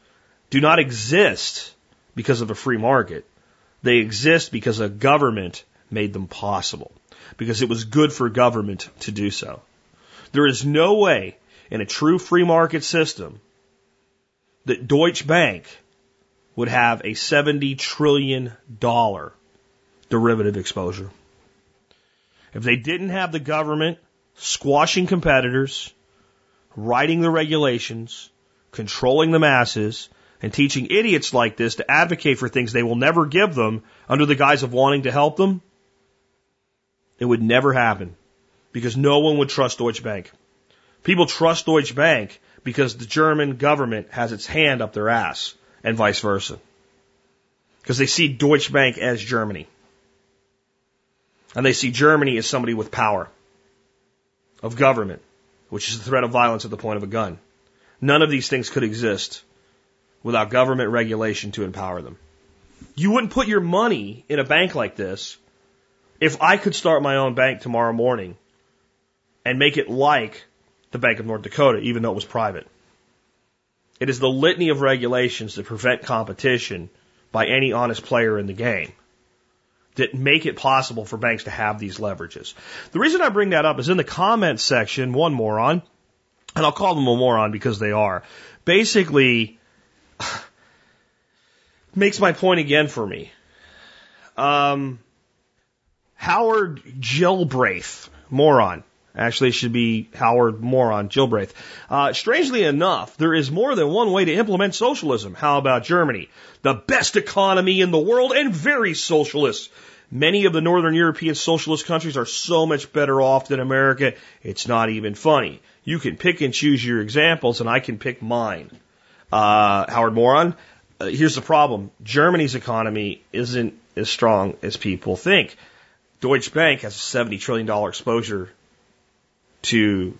do not exist because of a free market. They exist because a government made them possible, because it was good for government to do so. There is no way in a true free market system that Deutsche Bank would have a $70 trillion derivative exposure. If they didn't have the government squashing competitors, writing the regulations, controlling the masses, and teaching idiots like this to advocate for things they will never give them under the guise of wanting to help them, it would never happen because no one would trust Deutsche Bank. People trust Deutsche Bank because the German government has its hand up their ass and vice versa. Because they see Deutsche Bank as Germany. And they see Germany as somebody with power of government, which is the threat of violence at the point of a gun. None of these things could exist without government regulation to empower them. You wouldn't put your money in a bank like this if I could start my own bank tomorrow morning and make it like the Bank of North Dakota, even though it was private. It is the litany of regulations that prevent competition by any honest player in the game that make it possible for banks to have these leverages. The reason I bring that up is in the comments section, one moron, and I'll call them a moron because they are, basically makes my point again for me. Um, Howard Gilbraith, moron, Actually, it should be Howard Moron Gilbraith. Uh, strangely enough, there is more than one way to implement socialism. How about Germany? The best economy in the world and very socialist. Many of the Northern European socialist countries are so much better off than America, it's not even funny. You can pick and choose your examples, and I can pick mine. Uh, Howard Moron, uh, here's the problem Germany's economy isn't as strong as people think. Deutsche Bank has a $70 trillion exposure to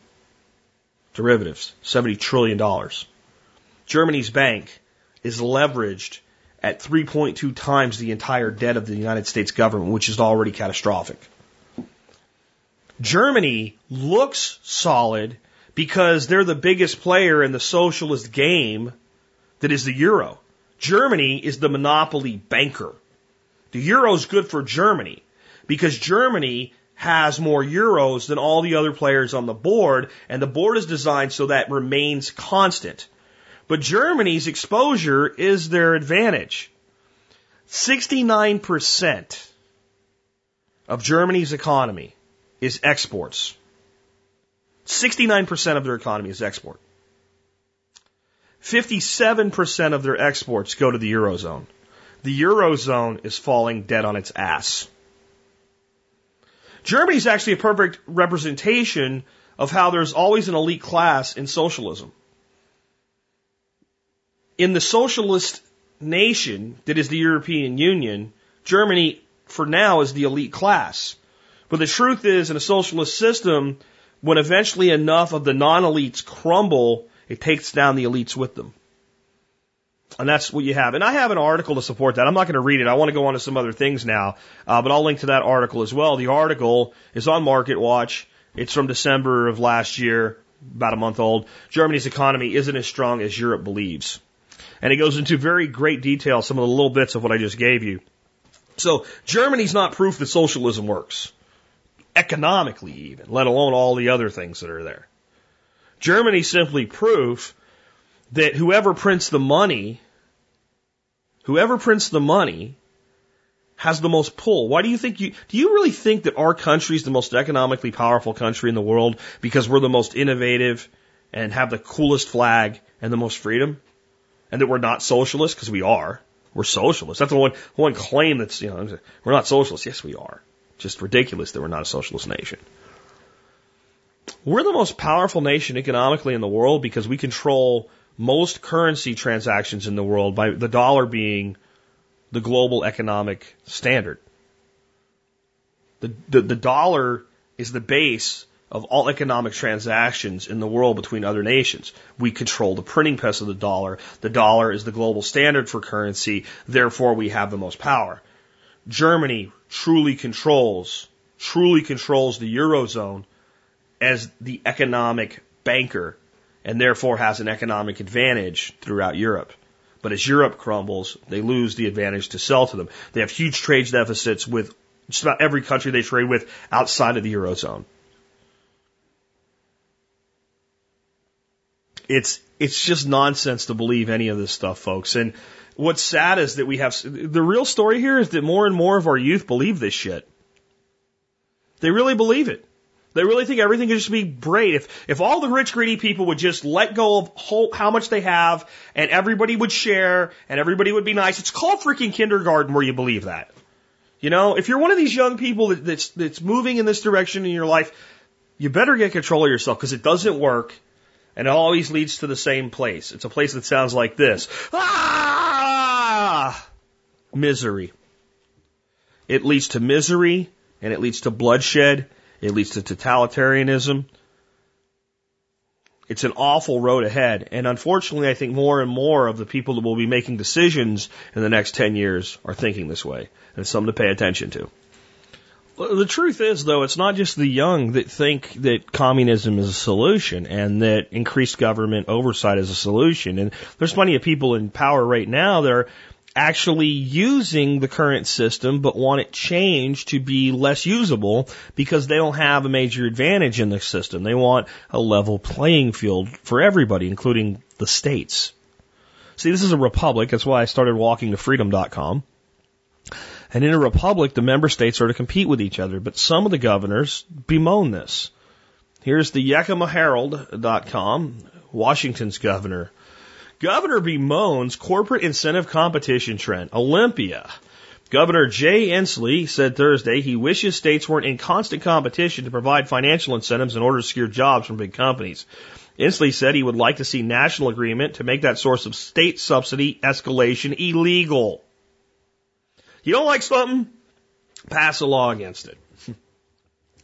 derivatives, $70 trillion. Germany's bank is leveraged at 3.2 times the entire debt of the United States government, which is already catastrophic. Germany looks solid because they're the biggest player in the socialist game that is the euro. Germany is the monopoly banker. The euro is good for Germany because Germany has more euros than all the other players on the board, and the board is designed so that remains constant. But Germany's exposure is their advantage. 69% of Germany's economy is exports. 69% of their economy is export. 57% of their exports go to the Eurozone. The Eurozone is falling dead on its ass. Germany is actually a perfect representation of how there's always an elite class in socialism. In the socialist nation that is the European Union, Germany, for now, is the elite class. But the truth is, in a socialist system, when eventually enough of the non elites crumble, it takes down the elites with them. And that's what you have. And I have an article to support that. I'm not going to read it. I want to go on to some other things now, uh, but I'll link to that article as well. The article is on Market Watch. It's from December of last year, about a month old. Germany's economy isn't as strong as Europe believes. And it goes into very great detail some of the little bits of what I just gave you. So Germany's not proof that socialism works. Economically even, let alone all the other things that are there. Germany's simply proof that whoever prints the money, whoever prints the money has the most pull. Why do you think you, do you really think that our country is the most economically powerful country in the world because we're the most innovative and have the coolest flag and the most freedom? And that we're not socialists? Because we are. We're socialists. That's the one, one claim that's, you know, we're not socialists. Yes, we are. Just ridiculous that we're not a socialist nation. We're the most powerful nation economically in the world because we control most currency transactions in the world by the dollar being the global economic standard. The, the, the dollar is the base of all economic transactions in the world between other nations. We control the printing press of the dollar. The dollar is the global standard for currency. Therefore, we have the most power. Germany truly controls, truly controls the Eurozone as the economic banker and therefore has an economic advantage throughout Europe. But as Europe crumbles, they lose the advantage to sell to them. They have huge trade deficits with just about every country they trade with outside of the Eurozone. It's, it's just nonsense to believe any of this stuff, folks. And what's sad is that we have, the real story here is that more and more of our youth believe this shit. They really believe it. They really think everything can just be great. If, if all the rich, greedy people would just let go of whole, how much they have and everybody would share and everybody would be nice. It's called freaking kindergarten where you believe that. You know, if you're one of these young people that, that's, that's moving in this direction in your life, you better get control of yourself because it doesn't work and it always leads to the same place. It's a place that sounds like this. Ah! Misery. It leads to misery and it leads to bloodshed it leads to totalitarianism. It's an awful road ahead. And unfortunately, I think more and more of the people that will be making decisions in the next 10 years are thinking this way. And it's something to pay attention to. The truth is, though, it's not just the young that think that communism is a solution and that increased government oversight is a solution. And there's plenty of people in power right now that are actually using the current system but want it changed to be less usable because they don't have a major advantage in the system. They want a level playing field for everybody, including the states. See, this is a republic. That's why I started walking to freedom.com. And in a republic, the member states are to compete with each other, but some of the governors bemoan this. Here's the Yakima YakimaHerald.com, Washington's governor Governor bemoans corporate incentive competition trend. Olympia. Governor Jay Inslee said Thursday he wishes states weren't in constant competition to provide financial incentives in order to secure jobs from big companies. Inslee said he would like to see national agreement to make that source of state subsidy escalation illegal. You don't like something? Pass a law against it.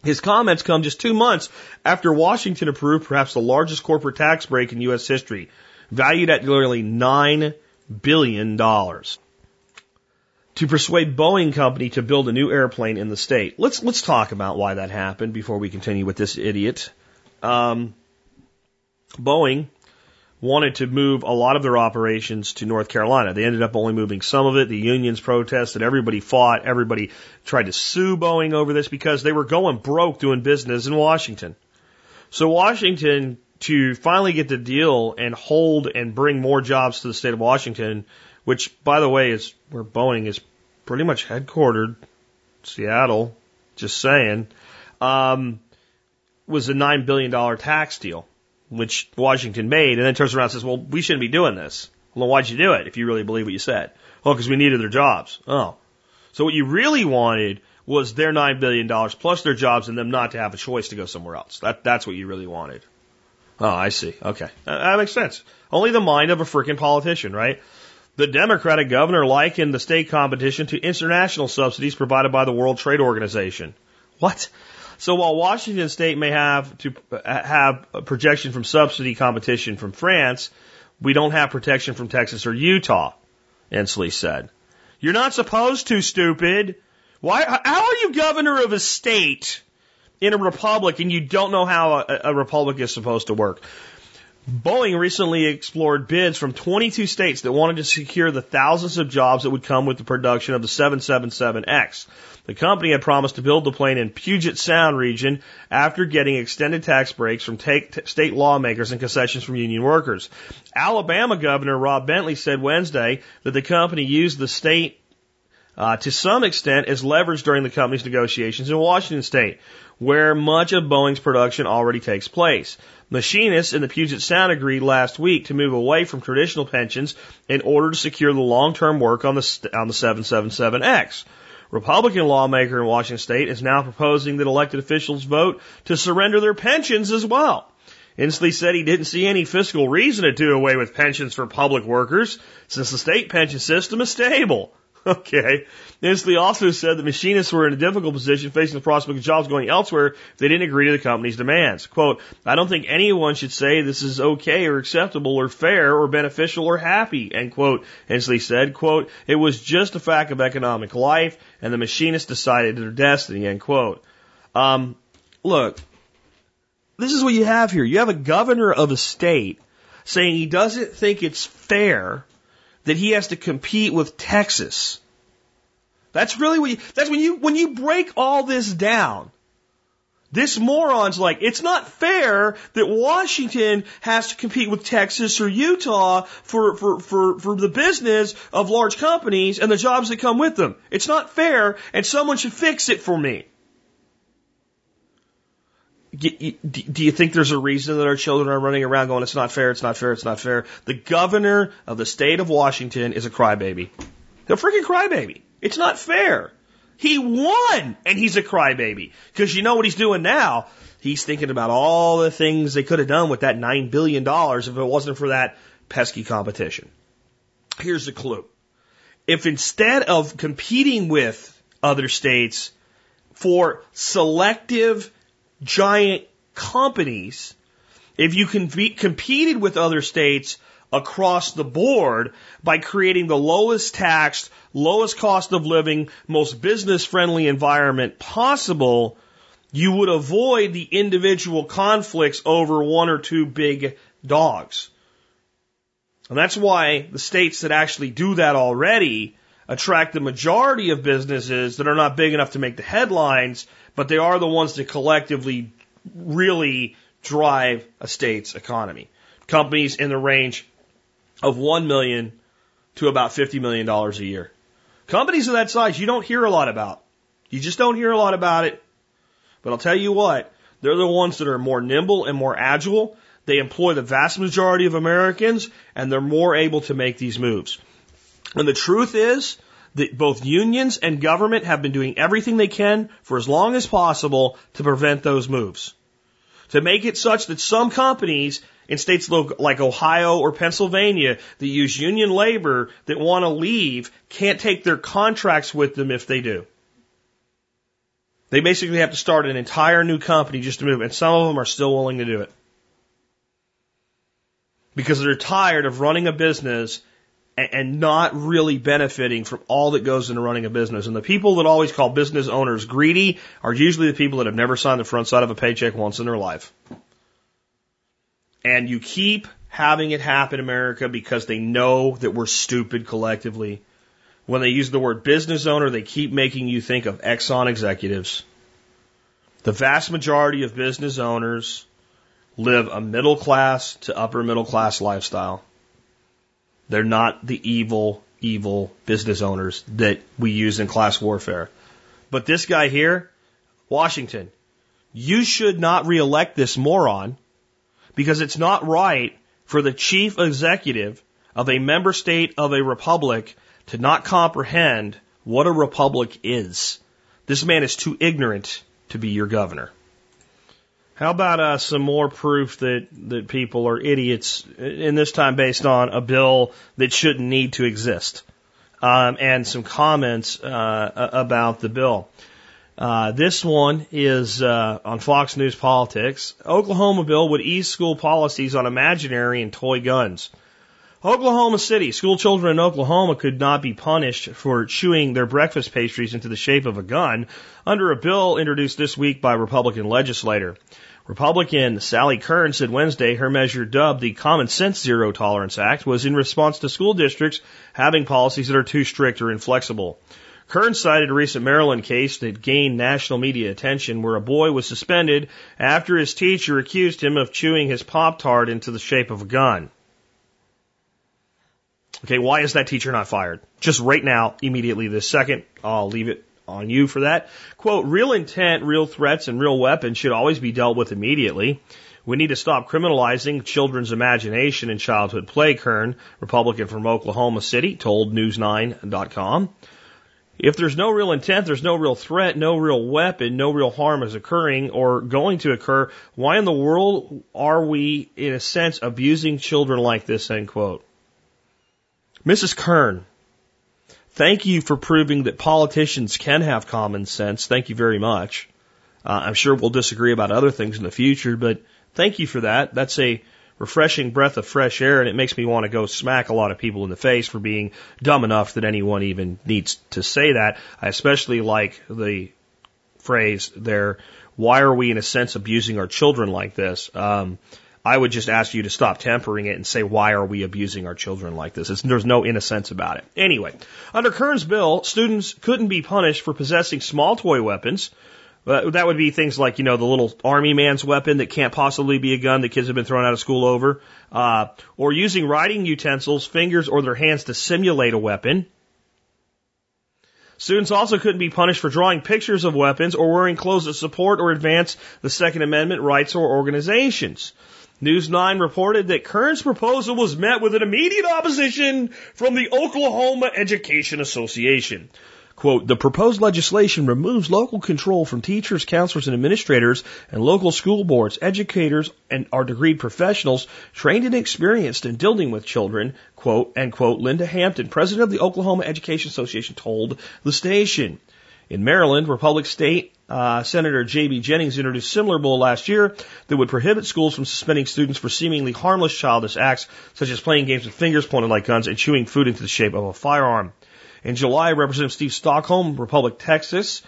His comments come just two months after Washington approved perhaps the largest corporate tax break in U.S. history valued at nearly $9 billion to persuade Boeing Company to build a new airplane in the state. Let's, let's talk about why that happened before we continue with this idiot. Um, Boeing wanted to move a lot of their operations to North Carolina. They ended up only moving some of it. The unions protested. Everybody fought. Everybody tried to sue Boeing over this because they were going broke doing business in Washington. So Washington to finally get the deal and hold and bring more jobs to the state of Washington, which, by the way, is where Boeing is pretty much headquartered. Seattle, just saying, um, was a $9 billion tax deal, which Washington made, and then turns around and says, well, we shouldn't be doing this. Well, why'd you do it if you really believe what you said? Well, because we needed their jobs. Oh. So what you really wanted was their $9 billion plus their jobs and them not to have a choice to go somewhere else. That, that's what you really wanted. Oh, I see. Okay. That, makes sense. Only the mind of a freaking politician, right? The Democratic governor likened the state competition to international subsidies provided by the World Trade Organization. What? So while Washington state may have to have a projection from subsidy competition from France, we don't have protection from Texas or Utah, Inslee said. You're not supposed to, stupid. Why, how are you governor of a state in a republic and you don't know how a, a republic is supposed to work? Boeing recently explored bids from 22 states that wanted to secure the thousands of jobs that would come with the production of the 777X. The company had promised to build the plane in Puget Sound region after getting extended tax breaks from state lawmakers and concessions from union workers. Alabama Governor Rob Bentley said Wednesday that the company used the state uh, to some extent as leverage during the company's negotiations in Washington state, where much of Boeing's production already takes place. Machinists in the Puget Sound agreed last week to move away from traditional pensions in order to secure the long-term work on the, on the 777X. Republican lawmaker in Washington state is now proposing that elected officials vote to surrender their pensions as well. Inslee said he didn't see any fiscal reason to do away with pensions for public workers since the state pension system is stable. Okay. Inslee also said that machinists were in a difficult position facing the prospect of jobs going elsewhere if they didn't agree to the company's demands. Quote, I don't think anyone should say this is okay or acceptable or fair or beneficial or happy, end quote. Inslee said, quote, it was just a fact of economic life and the machinists decided their destiny, end quote. Um, look, this is what you have here. You have a governor of a state saying he doesn't think it's fair that he has to compete with Texas. That's really what you, that's when you, when you break all this down. This moron's like, it's not fair that Washington has to compete with Texas or Utah for, for, for, for the business of large companies and the jobs that come with them. It's not fair and someone should fix it for me. Do you think there's a reason that our children are running around going, it's not fair, it's not fair, it's not fair? The governor of the state of Washington is a crybaby. A freaking crybaby. It's not fair. He won and he's a crybaby. Because you know what he's doing now? He's thinking about all the things they could have done with that $9 billion if it wasn't for that pesky competition. Here's the clue. If instead of competing with other states for selective giant companies, if you can be competed with other states across the board by creating the lowest taxed, lowest cost of living, most business friendly environment possible, you would avoid the individual conflicts over one or two big dogs. And that's why the states that actually do that already attract the majority of businesses that are not big enough to make the headlines but they are the ones that collectively really drive a state's economy. Companies in the range of 1 million to about 50 million dollars a year. Companies of that size you don't hear a lot about. You just don't hear a lot about it. But I'll tell you what, they're the ones that are more nimble and more agile. They employ the vast majority of Americans and they're more able to make these moves. And the truth is, both unions and government have been doing everything they can for as long as possible to prevent those moves. To make it such that some companies in states like Ohio or Pennsylvania that use union labor that want to leave can't take their contracts with them if they do. They basically have to start an entire new company just to move, and some of them are still willing to do it. Because they're tired of running a business and not really benefiting from all that goes into running a business. And the people that always call business owners greedy are usually the people that have never signed the front side of a paycheck once in their life. And you keep having it happen America because they know that we're stupid collectively. When they use the word business owner, they keep making you think of Exxon executives. The vast majority of business owners live a middle class to upper middle class lifestyle. They're not the evil, evil business owners that we use in class warfare. But this guy here, Washington, you should not reelect this moron because it's not right for the chief executive of a member state of a republic to not comprehend what a republic is. This man is too ignorant to be your governor. How about uh, some more proof that, that people are idiots, and this time based on a bill that shouldn't need to exist, um, and some comments uh, about the bill. Uh, this one is uh, on Fox News Politics. Oklahoma bill would ease school policies on imaginary and toy guns. Oklahoma City, school children in Oklahoma could not be punished for chewing their breakfast pastries into the shape of a gun under a bill introduced this week by Republican legislator. Republican Sally Kern said Wednesday her measure dubbed the Common Sense Zero Tolerance Act was in response to school districts having policies that are too strict or inflexible. Kern cited a recent Maryland case that gained national media attention where a boy was suspended after his teacher accused him of chewing his Pop Tart into the shape of a gun. Okay, why is that teacher not fired? Just right now, immediately this second, I'll leave it on you for that. Quote, real intent, real threats, and real weapons should always be dealt with immediately. We need to stop criminalizing children's imagination and childhood play, Kern, Republican from Oklahoma City, told News9.com. If there's no real intent, there's no real threat, no real weapon, no real harm is occurring or going to occur, why in the world are we, in a sense, abusing children like this, end quote? Mrs. Kern, thank you for proving that politicians can have common sense. Thank you very much. Uh, I'm sure we'll disagree about other things in the future, but thank you for that. That's a refreshing breath of fresh air, and it makes me want to go smack a lot of people in the face for being dumb enough that anyone even needs to say that. I especially like the phrase there, why are we in a sense abusing our children like this? Um, I would just ask you to stop tempering it and say, why are we abusing our children like this? It's, there's no innocence about it. Anyway, under Kern's bill, students couldn't be punished for possessing small toy weapons uh, that would be things like, you know, the little army man's weapon that can't possibly be a gun that kids have been thrown out of school over, uh, or using writing utensils, fingers, or their hands to simulate a weapon. Students also couldn't be punished for drawing pictures of weapons or wearing clothes that support or advance the Second Amendment rights or organizations. News 9 reported that Kern's proposal was met with an immediate opposition from the Oklahoma Education Association. Quote, the proposed legislation removes local control from teachers, counselors, and administrators and local school boards, educators, and our degreed professionals trained and experienced in dealing with children, quote, and quote, Linda Hampton, president of the Oklahoma Education Association, told the station. In Maryland, Republic State uh, Senator J.B. Jennings introduced a similar bill last year that would prohibit schools from suspending students for seemingly harmless childish acts such as playing games with fingers pointed like guns and chewing food into the shape of a firearm. In July, Representative Steve Stockman, Republic Texas,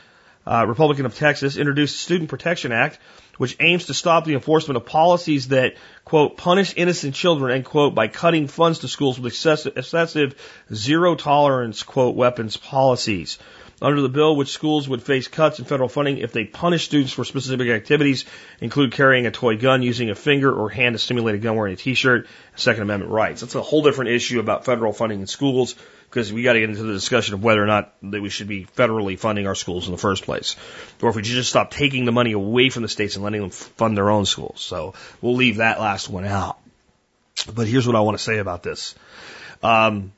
uh, Republican of Texas, introduced the Student Protection Act, which aims to stop the enforcement of policies that, quote, punish innocent children, end quote, by cutting funds to schools with excessive, excessive zero tolerance, quote, weapons policies. Under the bill, which schools would face cuts in federal funding if they punish students for specific activities, include carrying a toy gun, using a finger or hand to stimulate a gun wearing a t-shirt, Second Amendment rights. That's a whole different issue about federal funding in schools because we got to get into the discussion of whether or not that we should be federally funding our schools in the first place, or if we should just stop taking the money away from the states and letting them fund their own schools. So we'll leave that last one out. But here's what I want to say about this. Um,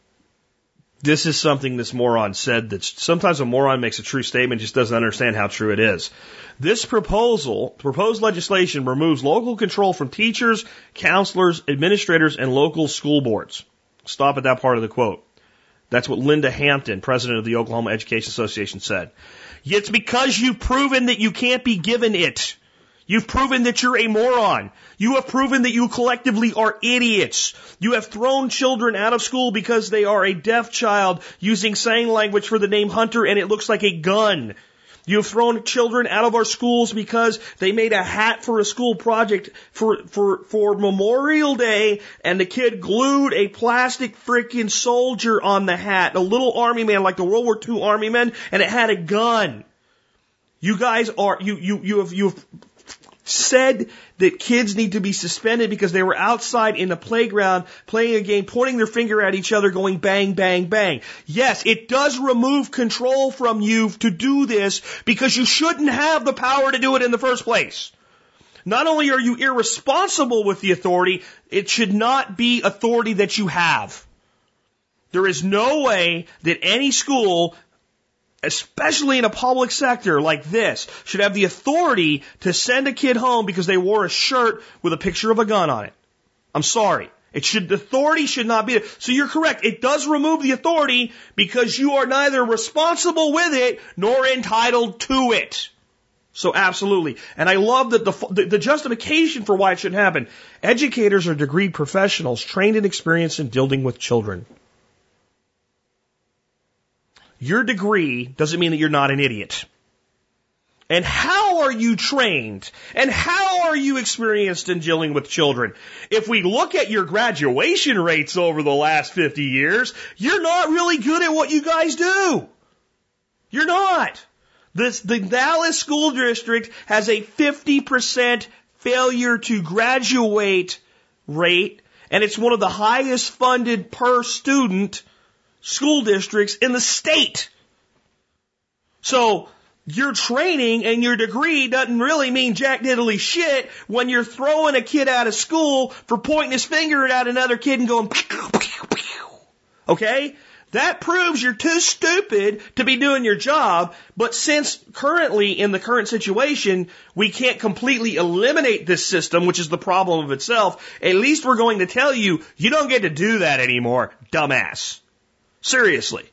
this is something this moron said that sometimes a moron makes a true statement just doesn't understand how true it is. This proposal, proposed legislation removes local control from teachers, counselors, administrators, and local school boards. Stop at that part of the quote. That's what Linda Hampton, president of the Oklahoma Education Association, said. It's because you've proven that you can't be given it. You've proven that you're a moron. You have proven that you collectively are idiots. You have thrown children out of school because they are a deaf child using sign language for the name Hunter and it looks like a gun. You have thrown children out of our schools because they made a hat for a school project for, for, for Memorial Day and the kid glued a plastic freaking soldier on the hat, a little army man like the World War II army men, and it had a gun. You guys are, you, you, you have, you have said that kids need to be suspended because they were outside in the playground playing a game, pointing their finger at each other, going bang, bang, bang. Yes, it does remove control from you to do this because you shouldn't have the power to do it in the first place. Not only are you irresponsible with the authority, it should not be authority that you have. There is no way that any school especially in a public sector like this, should have the authority to send a kid home because they wore a shirt with a picture of a gun on it. I'm sorry. It should, the authority should not be there. So you're correct. It does remove the authority because you are neither responsible with it nor entitled to it. So absolutely. And I love that the, the, the justification for why it shouldn't happen. Educators are degree professionals trained and experienced in dealing with children. Your degree doesn't mean that you're not an idiot. And how are you trained? And how are you experienced in dealing with children? If we look at your graduation rates over the last 50 years, you're not really good at what you guys do. You're not. This, the Dallas School District has a 50% failure to graduate rate, and it's one of the highest funded per student school districts in the state. So your training and your degree doesn't really mean jack diddly shit when you're throwing a kid out of school for pointing his finger at another kid and going, okay? That proves you're too stupid to be doing your job. But since currently in the current situation, we can't completely eliminate this system, which is the problem of itself, at least we're going to tell you, you don't get to do that anymore, dumbass. Seriously.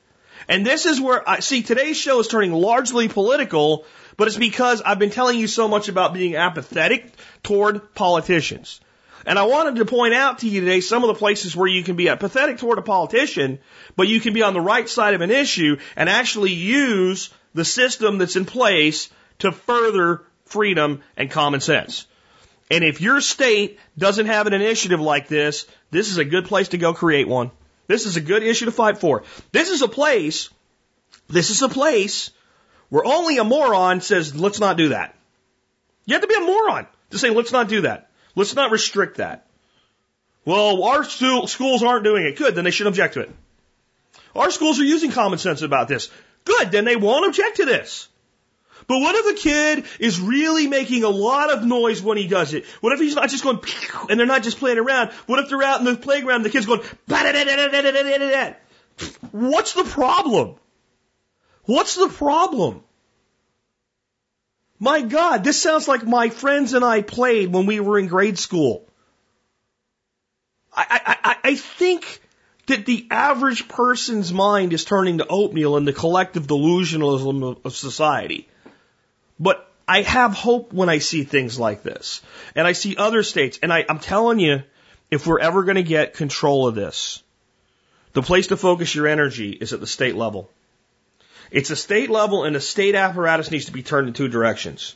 And this is where I see today's show is turning largely political, but it's because I've been telling you so much about being apathetic toward politicians. And I wanted to point out to you today some of the places where you can be apathetic toward a politician, but you can be on the right side of an issue and actually use the system that's in place to further freedom and common sense. And if your state doesn't have an initiative like this, this is a good place to go create one. This is a good issue to fight for. This is a place, this is a place where only a moron says, let's not do that. You have to be a moron to say, let's not do that. Let's not restrict that. Well, our schools aren't doing it. Good, then they should object to it. Our schools are using common sense about this. Good, then they won't object to this. But what if a kid is really making a lot of noise when he does it? What if he's not just going, and they're not just playing around? What if they're out in the playground and the kid's going, what's the problem? What's the problem? My God, this sounds like my friends and I played when we were in grade school. I, I, I think that the average person's mind is turning to oatmeal in the collective delusionalism of society. I have hope when I see things like this. And I see other states. And I, I'm telling you, if we're ever going to get control of this, the place to focus your energy is at the state level. It's a state level and the state apparatus needs to be turned in two directions.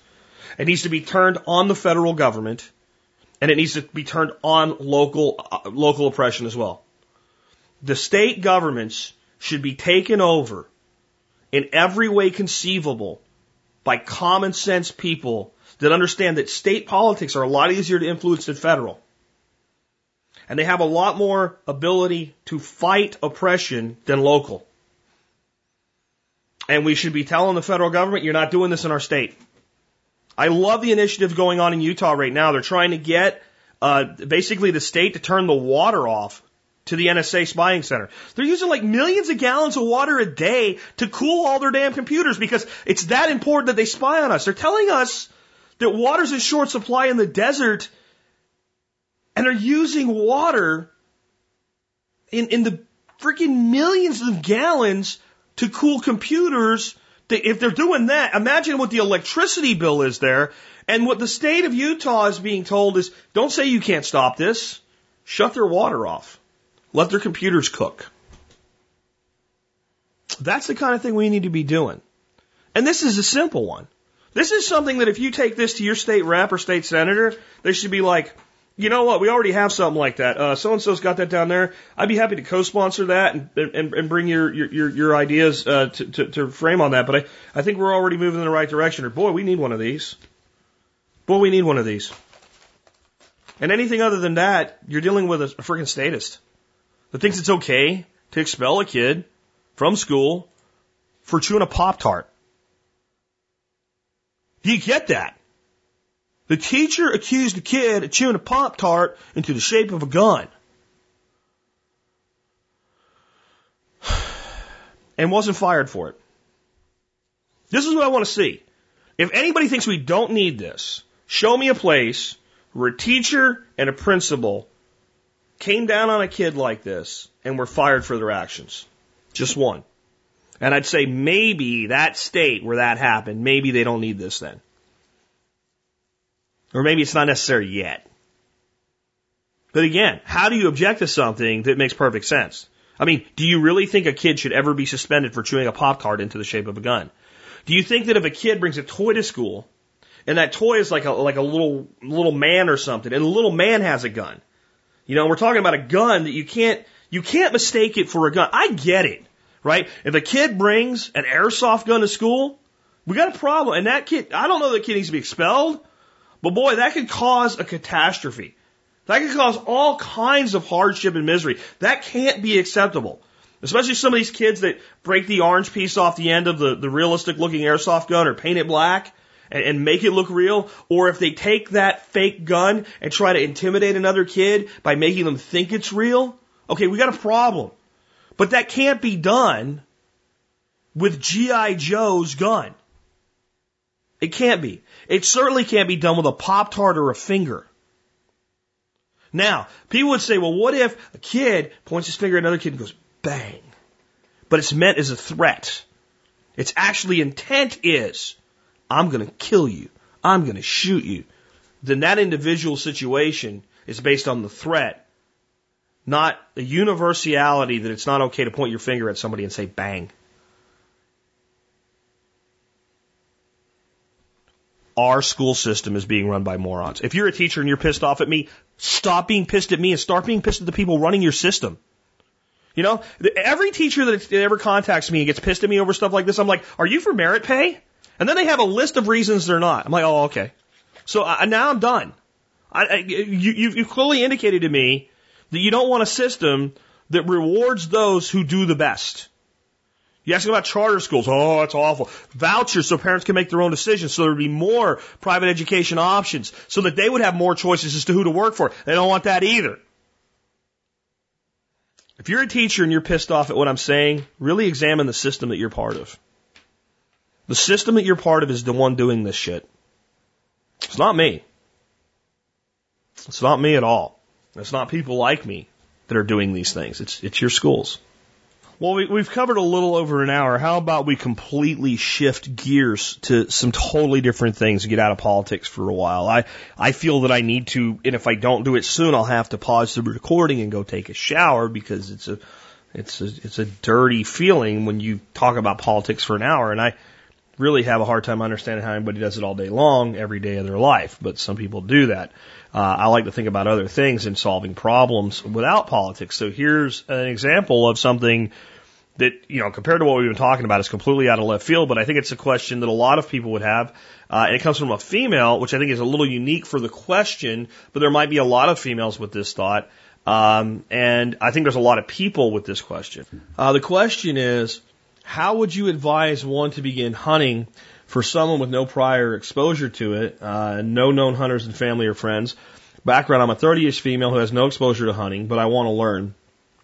It needs to be turned on the federal government and it needs to be turned on local, uh, local oppression as well. The state governments should be taken over in every way conceivable by common sense people that understand that state politics are a lot easier to influence than federal. And they have a lot more ability to fight oppression than local. And we should be telling the federal government, you're not doing this in our state. I love the initiative going on in Utah right now. They're trying to get uh, basically the state to turn the water off to the NSA spying center. They're using like millions of gallons of water a day to cool all their damn computers because it's that important that they spy on us. They're telling us that water's in short supply in the desert and they're using water in, in the freaking millions of gallons to cool computers. If they're doing that, imagine what the electricity bill is there. And what the state of Utah is being told is don't say you can't stop this. Shut their water off. Let their computers cook. That's the kind of thing we need to be doing. And this is a simple one. This is something that if you take this to your state rep or state senator, they should be like, you know what? We already have something like that. So and so's got that down there. I'd be happy to co-sponsor that and and, and bring your your your ideas uh, to, to to frame on that. But I I think we're already moving in the right direction. Or boy, we need one of these. Boy, we need one of these. And anything other than that, you're dealing with a, a freaking statist that thinks it's okay to expel a kid from school for chewing a Pop Tart. Do you get that? The teacher accused the kid of chewing a Pop Tart into the shape of a gun. And wasn't fired for it. This is what I want to see. If anybody thinks we don't need this, show me a place where a teacher and a principal came down on a kid like this and were fired for their actions. Just one. And I'd say maybe that state where that happened, maybe they don't need this then. Or maybe it's not necessary yet. But again, how do you object to something that makes perfect sense? I mean, do you really think a kid should ever be suspended for chewing a Pop Tart into the shape of a gun? Do you think that if a kid brings a toy to school and that toy is like a like a little little man or something, and the little man has a gun, you know, we're talking about a gun that you can't you can't mistake it for a gun. I get it, right? If a kid brings an airsoft gun to school, we got a problem, and that kid, I don't know that kid needs to be expelled, but boy, that could cause a catastrophe. That could cause all kinds of hardship and misery. That can't be acceptable. Especially some of these kids that break the orange piece off the end of the, the realistic looking airsoft gun or paint it black and, and make it look real. Or if they take that fake gun and try to intimidate another kid by making them think it's real. Okay, we got a problem. But that can't be done with G.I. Joe's gun. It can't be. It certainly can't be done with a Pop Tart or a finger. Now, people would say, well, what if a kid points his finger at another kid and goes, bang? But it's meant as a threat. Its actually intent is, I'm going to kill you. I'm going to shoot you. Then that individual situation is based on the threat, not a universality that it's not okay to point your finger at somebody and say bang. Our school system is being run by morons. If you're a teacher and you're pissed off at me, stop being pissed at me and start being pissed at the people running your system. You know, every teacher that ever contacts me and gets pissed at me over stuff like this, I'm like, are you for merit pay? And then they have a list of reasons they're not. I'm like, oh, okay. So uh, now I'm done. I, I, you, you've clearly indicated to me that you don't want a system that rewards those who do the best. You ask about charter schools. Oh, it's awful. Vouchers so parents can make their own decisions so there would be more private education options so that they would have more choices as to who to work for. They don't want that either. If you're a teacher and you're pissed off at what I'm saying, really examine the system that you're part of. The system that you're part of is the one doing this shit. It's not me. It's not me at all. It's not people like me that are doing these things. It's, it's your schools. Well, we, have covered a little over an hour. How about we completely shift gears to some totally different things and get out of politics for a while? I, I feel that I need to, and if I don't do it soon, I'll have to pause the recording and go take a shower because it's a, it's a, it's a dirty feeling when you talk about politics for an hour. And I really have a hard time understanding how anybody does it all day long, every day of their life. But some people do that. Uh, I like to think about other things in solving problems without politics. So here's an example of something that, you know, compared to what we've been talking about is completely out of left field, but I think it's a question that a lot of people would have. Uh, and it comes from a female, which I think is a little unique for the question, but there might be a lot of females with this thought. Um, and I think there's a lot of people with this question. Uh, the question is, how would you advise one to begin hunting for someone with no prior exposure to it, uh, no known hunters and family or friends? Background, I'm a 30-ish female who has no exposure to hunting, but I want to learn.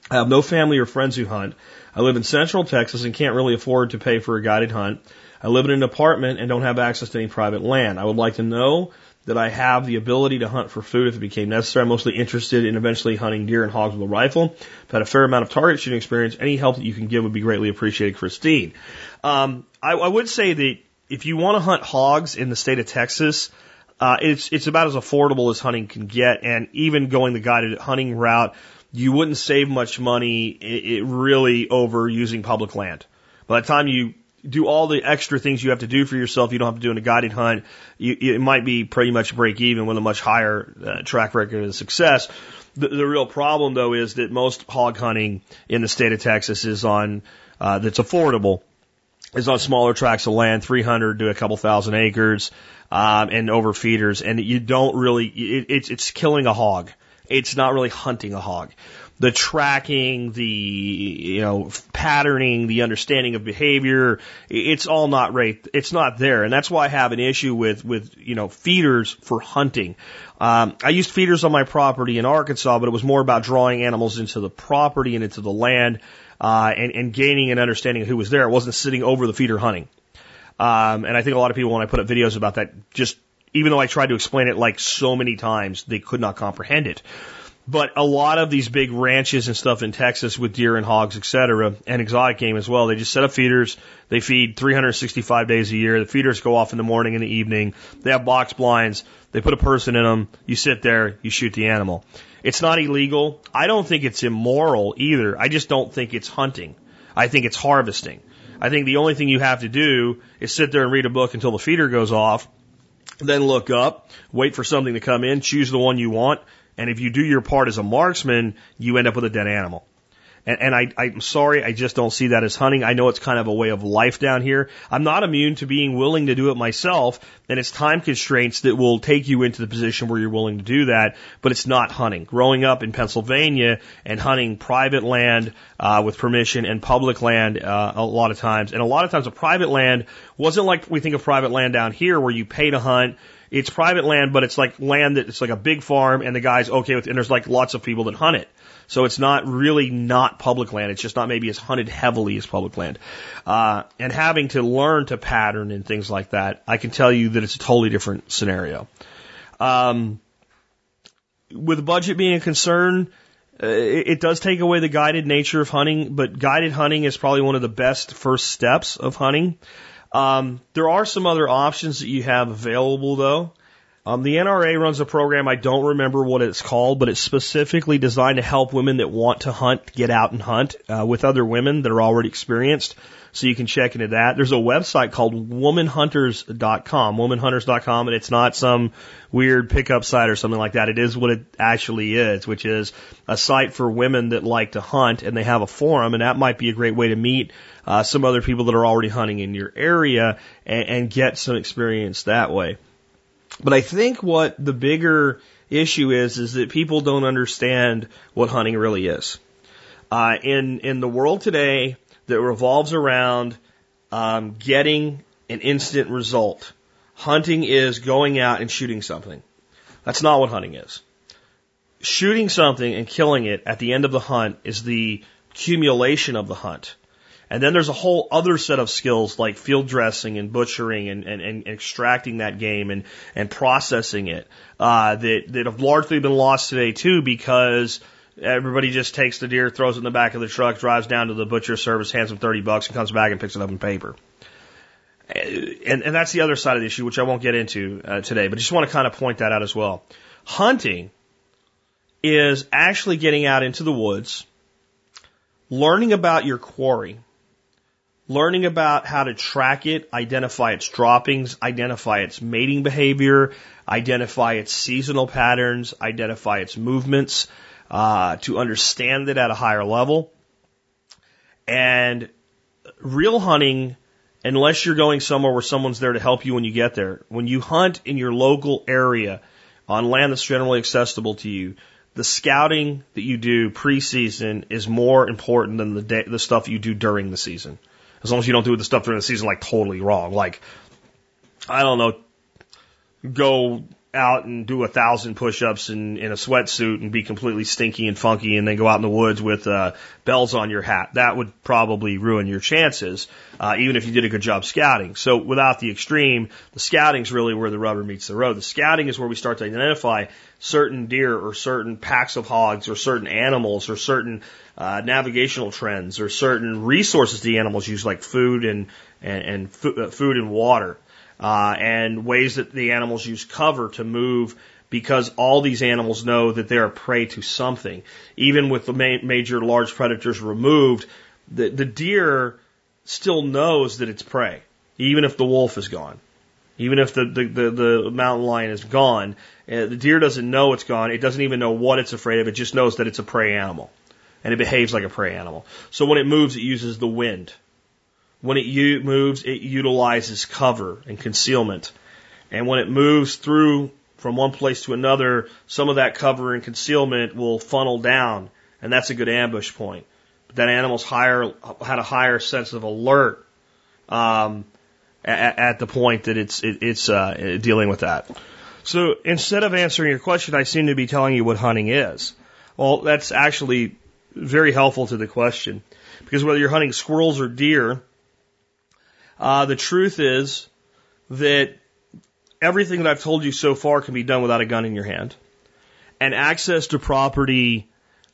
I have no family or friends who hunt. I live in central Texas and can't really afford to pay for a guided hunt. I live in an apartment and don't have access to any private land. I would like to know that I have the ability to hunt for food if it became necessary. I'm mostly interested in eventually hunting deer and hogs with a rifle. I've had a fair amount of target shooting experience. Any help that you can give would be greatly appreciated, Christine. Um, I, I would say that if you want to hunt hogs in the state of Texas, uh, it's it's about as affordable as hunting can get, and even going the guided hunting route you wouldn't save much money it, it really over using public land. By the time you do all the extra things you have to do for yourself, you don't have to do in a guided hunt. You, it might be pretty much break even with a much higher uh, track record of success. The, the real problem though is that most hog hunting in the state of Texas is on uh, that's affordable is on smaller tracts of land, 300 to a couple thousand acres, um, and over feeders, and you don't really, it, it's, it's killing a hog. It's not really hunting a hog. The tracking, the, you know, patterning, the understanding of behavior, it's all not right. It's not there. And that's why I have an issue with, with, you know, feeders for hunting. Um, I used feeders on my property in Arkansas, but it was more about drawing animals into the property and into the land, uh, and, and gaining an understanding of who was there. It wasn't sitting over the feeder hunting. Um, and I think a lot of people, when I put up videos about that, just even though I tried to explain it like so many times, they could not comprehend it. But a lot of these big ranches and stuff in Texas with deer and hogs, et cetera, and exotic game as well, they just set up feeders. They feed 365 days a year. The feeders go off in the morning and the evening. They have box blinds. They put a person in them. You sit there, you shoot the animal. It's not illegal. I don't think it's immoral either. I just don't think it's hunting. I think it's harvesting. I think the only thing you have to do is sit there and read a book until the feeder goes off, then look up, wait for something to come in, choose the one you want, and if you do your part as a marksman, you end up with a dead animal. And, and I, I'm sorry, I just don't see that as hunting. I know it's kind of a way of life down here. I'm not immune to being willing to do it myself, and it's time constraints that will take you into the position where you're willing to do that, but it's not hunting. Growing up in Pennsylvania and hunting private land uh, with permission and public land uh, a lot of times, and a lot of times a private land wasn't like we think of private land down here where you pay to hunt, it's private land, but it's like land that it's like a big farm and the guy's okay with it, and there's like lots of people that hunt it. So it's not really not public land. It's just not maybe as hunted heavily as public land. Uh, and having to learn to pattern and things like that, I can tell you that it's a totally different scenario. Um, with budget being a concern, uh, it, it does take away the guided nature of hunting, but guided hunting is probably one of the best first steps of hunting. Um, there are some other options that you have available though. Um, the NRA runs a program, I don't remember what it's called, but it's specifically designed to help women that want to hunt get out and hunt uh, with other women that are already experienced. So you can check into that. There's a website called womanhunters.com, womanhunters.com, and it's not some weird pickup site or something like that. It is what it actually is, which is a site for women that like to hunt, and they have a forum, and that might be a great way to meet uh, some other people that are already hunting in your area and, and get some experience that way. But I think what the bigger issue is is that people don't understand what hunting really is. Uh, in in the world today that revolves around um, getting an instant result, hunting is going out and shooting something. That's not what hunting is. Shooting something and killing it at the end of the hunt is the accumulation of the hunt. And then there's a whole other set of skills like field dressing and butchering and, and, and extracting that game and, and processing it uh, that, that have largely been lost today too because everybody just takes the deer, throws it in the back of the truck, drives down to the butcher service, hands them 30 bucks and comes back and picks it up in paper. And, and that's the other side of the issue, which I won't get into uh, today, but I just want to kind of point that out as well. Hunting is actually getting out into the woods, learning about your quarry, learning about how to track it, identify its droppings, identify its mating behavior, identify its seasonal patterns, identify its movements, uh, to understand it at a higher level. And real hunting, unless you're going somewhere where someone's there to help you when you get there, when you hunt in your local area on land that's generally accessible to you, the scouting that you do preseason is more important than the day, the stuff you do during the season. As long as you don't do the stuff during the season like totally wrong. Like, I don't know, go out and do a thousand push-ups in, in a sweatsuit and be completely stinky and funky and then go out in the woods with uh, bells on your hat. That would probably ruin your chances, uh, even if you did a good job scouting. So without the extreme, the scouting is really where the rubber meets the road. The scouting is where we start to identify certain deer or certain packs of hogs or certain animals or certain uh, navigational trends or certain resources the animals use like food and, and, and uh, food and water uh, and ways that the animals use cover to move because all these animals know that they're a prey to something. Even with the ma- major large predators removed, the, the deer still knows that it's prey, even if the wolf is gone. Even if the, the, the, the mountain lion is gone, uh, the deer doesn't know it's gone. It doesn't even know what it's afraid of. It just knows that it's a prey animal. And it behaves like a prey animal. So when it moves, it uses the wind When it u- moves, it utilizes cover and concealment. And when it moves through from one place to another, some of that cover and concealment will funnel down, and that's a good ambush point. But that animal's higher had a higher sense of alert um, at, at, the point that it's it, it's uh, dealing with that. So instead of answering your question, I seem to be telling you what hunting is. Well, that's actually very helpful to the question because whether you're hunting squirrels or deer, uh, the truth is that everything that I've told you so far can be done without a gun in your hand. And access to property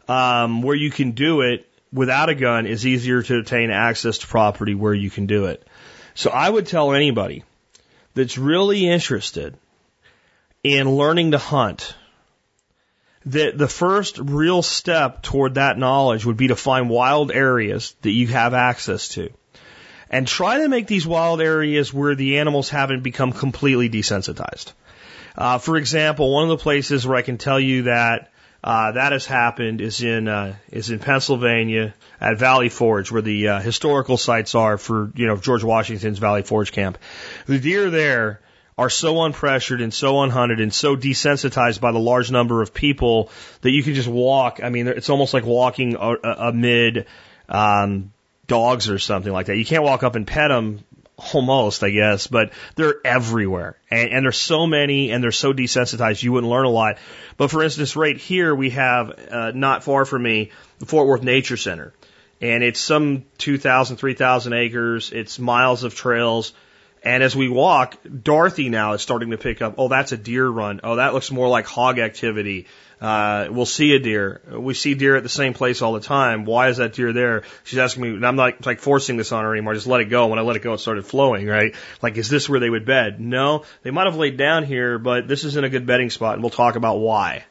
um, where you can do it without a gun is easier to obtain access to property where you can do it. So I would tell anybody that's really interested in learning to hunt that the first real step toward that knowledge would be to find wild areas that you have access to and try to make these wild areas where the animals haven't become completely desensitized. Uh, for example, one of the places where I can tell you that uh, that has happened is in uh, is in Pennsylvania at Valley Forge, where the uh, historical sites are for you know George Washington's Valley Forge camp. The deer there are so unpressured and so unhunted and so desensitized by the large number of people that you can just walk. I mean, it's almost like walking amid um, dogs or something like that. You can't walk up and pet them almost, I guess, but they're everywhere. And, and there's so many and they're so desensitized, you wouldn't learn a lot. But for instance, right here, we have, uh, not far from me, the Fort Worth Nature Center. And it's some 2,000, 3,000 acres. It's miles of trails. And as we walk, Dorothy now is starting to pick up, oh, that's a deer run. Oh, that looks more like hog activity. Uh, we'll see a deer. We see deer at the same place all the time. Why is that deer there? She's asking me, and I'm not like forcing this on her anymore. Just let it go. When I let it go, it started flowing, right? Like, is this where they would bed? No, they might have laid down here, but this isn't a good bedding spot, and we'll talk about why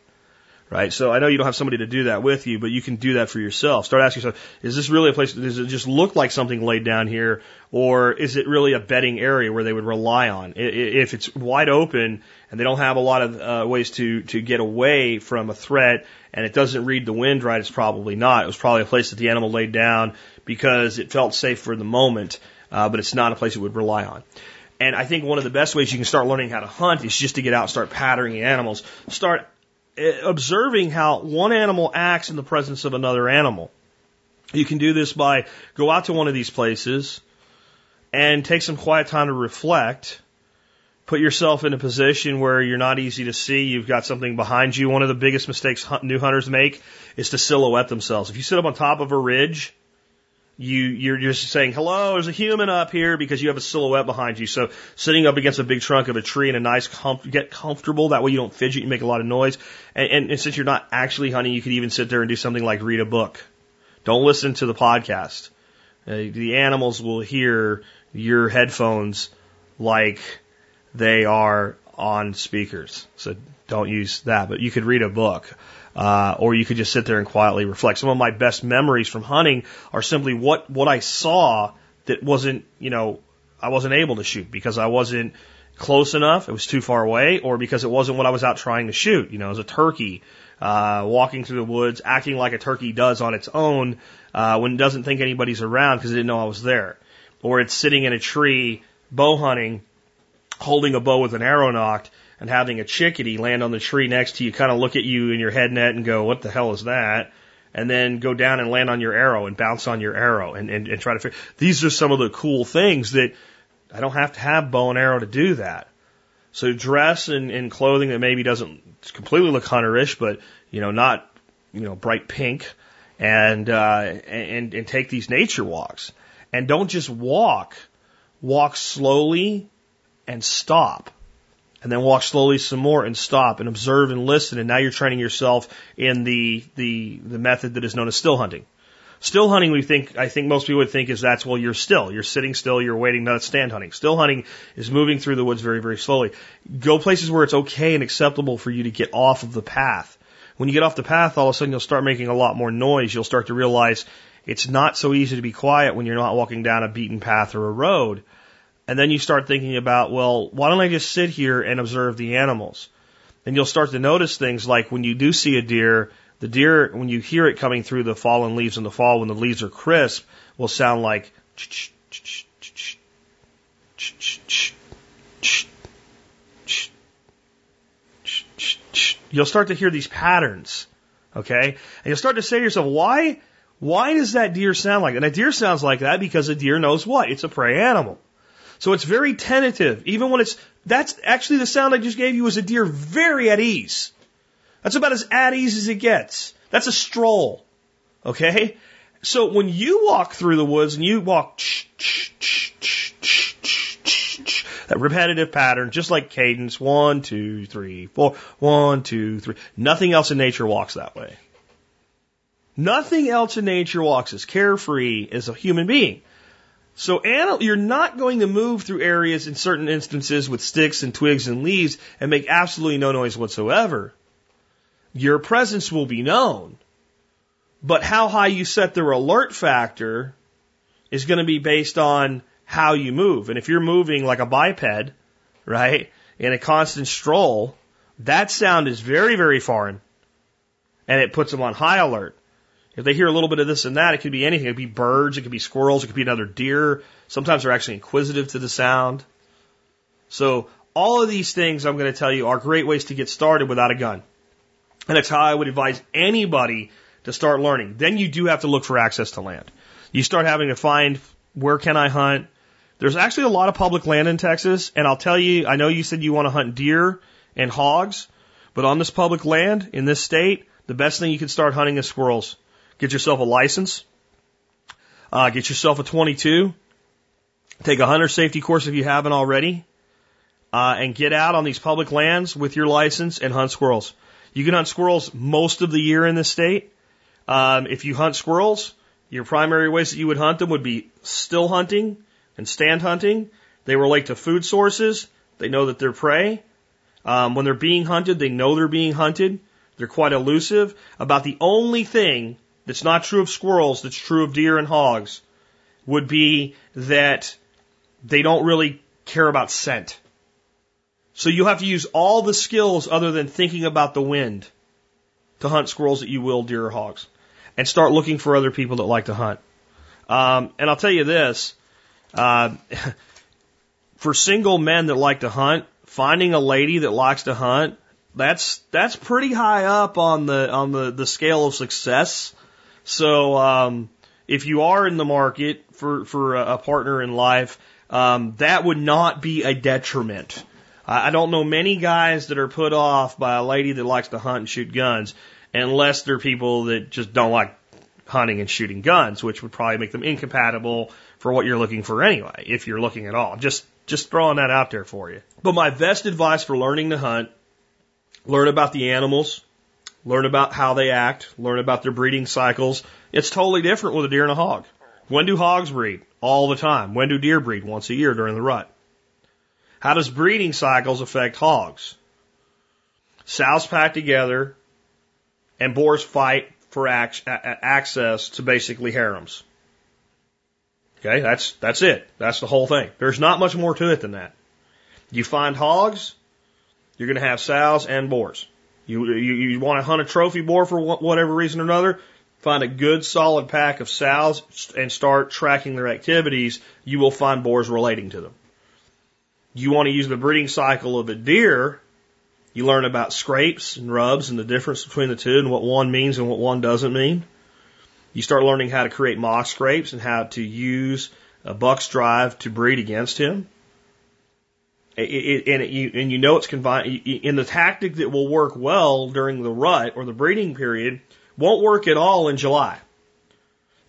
right? So I know you don't have somebody to do that with you, but you can do that for yourself. Start asking yourself, is this really a place, does it just look like something laid down here, or is it really a bedding area where they would rely on? If it's wide open and they don't have a lot of uh, ways to, to get away from a threat and it doesn't read the wind right, it's probably not. It was probably a place that the animal laid down because it felt safe for the moment, uh, but it's not a place it would rely on. And I think one of the best ways you can start learning how to hunt is just to get out and start patterning animals. Start Uh, observing how one animal acts in the presence of another animal. You can do this by go out to one of these places and take some quiet time to reflect. Put yourself in a position where you're not easy to see. You've got something behind you. One of the biggest mistakes new hunters make is to silhouette themselves. If you sit up on top of a ridge you you're just saying hello there's a human up here because you have a silhouette behind you. So sitting up against a big trunk of a tree in a nice get comfortable that way you don't fidget you make a lot of noise. And, and, and since you're not actually hunting you could even sit there and do something like read a book. Don't listen to the podcast. Uh, the animals will hear your headphones like they are on speakers. So don't use that but you could read a book uh, or you could just sit there and quietly reflect. Some of my best memories from hunting are simply what, what I saw that wasn't, you know, I wasn't able to shoot because I wasn't close enough, it was too far away, or because it wasn't what I was out trying to shoot. You know, as a turkey, uh, walking through the woods, acting like a turkey does on its own, uh, when it doesn't think anybody's around because it didn't know I was there. Or it's sitting in a tree, bow hunting, holding a bow with an arrow nocked, and having a chickadee land on the tree next to you kind of look at you in your head net and go, what the hell is that? And then go down and land on your arrow and bounce on your arrow and, and, and try to figure. These are some of the cool things that I don't have to have bow and arrow to do that. So dress in, in clothing that maybe doesn't completely look hunterish, but you know, not you know bright pink, and uh, and and take these nature walks. And don't just walk. Walk slowly and stop and then walk slowly some more and stop and observe and listen. And now you're training yourself in the, the, the method that is known as still hunting. Still hunting, we think, I think most people would think is that's, well, you're still. You're sitting still, you're waiting, not stand hunting. Still hunting is moving through the woods very, very slowly. Go places where it's okay and acceptable for you to get off of the path. When you get off the path, all of a sudden you'll start making a lot more noise. You'll start to realize it's not so easy to be quiet when you're not walking down a beaten path or a road. And then you start thinking about, well, why don't I just sit here and observe the animals? And you'll start to notice things like when you do see a deer, the deer, when you hear it coming through the fallen leaves in the fall, when the leaves are crisp, will sound like You'll start to hear these patterns, okay? And you'll start to say to yourself, why, why does that deer sound like that? And a deer sounds like that because a deer knows what? It's a prey animal. So it's very tentative, even when it's, that's actually the sound I just gave you was a deer very at ease. That's about as at ease as it gets. That's a stroll. Okay? So when you walk through the woods and you walk that repetitive pattern, just like cadence, one, two, three, four, one, two, three. Nothing else in nature walks that way. Nothing else in nature walks as carefree as a human being. So you're not going to move through areas in certain instances with sticks and twigs and leaves and make absolutely no noise whatsoever. Your presence will be known. But how high you set their alert factor is going to be based on how you move. And if you're moving like a biped, right, in a constant stroll, that sound is very, very foreign. And it puts them on high alert. If they hear a little bit of this and that, it could be anything. It could be birds, it could be squirrels, it could be another deer. Sometimes they're actually inquisitive to the sound. So all of these things I'm going to tell you are great ways to get started without a gun. And that's how I would advise anybody to start learning. Then you do have to look for access to land. You start having to find where can I hunt? There's actually a lot of public land in Texas, and I'll tell you, I know you said you want to hunt deer and hogs, but on this public land in this state, the best thing you can start hunting is squirrels. Get yourself a license, uh, get yourself a 22, take a hunter safety course if you haven't already, uh, and get out on these public lands with your license and hunt squirrels. You can hunt squirrels most of the year in this state. Um, if you hunt squirrels, your primary ways that you would hunt them would be still hunting, and stand hunting. They relate to food sources. They know that they're prey. Um, when they're being hunted, they know they're being hunted. They're quite elusive. About the only thing that's not true of squirrels that's true of deer and hogs would be that they don't really care about scent. So you have to use all the skills other than thinking about the wind to hunt squirrels that you will deer or hogs and start looking for other people that like to hunt. Um, and I'll tell you this, uh, for single men that like to hunt, finding a lady that likes to hunt, that's that's pretty high up on the on the, the scale of success. So um, if you are in the market for for a, partner in life, um, that would not be a detriment. I, I don't know many guys that are put off by a lady that likes to hunt and shoot guns, unless they're people that just don't like hunting and shooting guns, which would probably make them incompatible for what you're looking for anyway, if you're looking at all. Just just throwing that out there for you. But my best advice for learning to hunt, learn about the animals, learn about how they act, learn about their breeding cycles. It's totally different with a deer and a hog. When do hogs breed? All the time. When do deer breed? Once a year during the rut. How does breeding cycles affect hogs? Sows pack together and boars fight for access to basically harems. Okay, that's that's it. That's the whole thing. There's not much more to it than that. You find hogs, you're going to have sows and boars. You, you you want to hunt a trophy boar for whatever reason or another, find a good solid pack of sows and start tracking their activities. You will find boars relating to them. You want to use the breeding cycle of a deer. You learn about scrapes and rubs and the difference between the two and what one means and what one doesn't mean. You start learning how to create mock scrapes and how to use a buck's drive to breed against him. It, it, and, it, you, and you know it's confined. In the tactic that will work well during the rut or the breeding period won't work at all in July.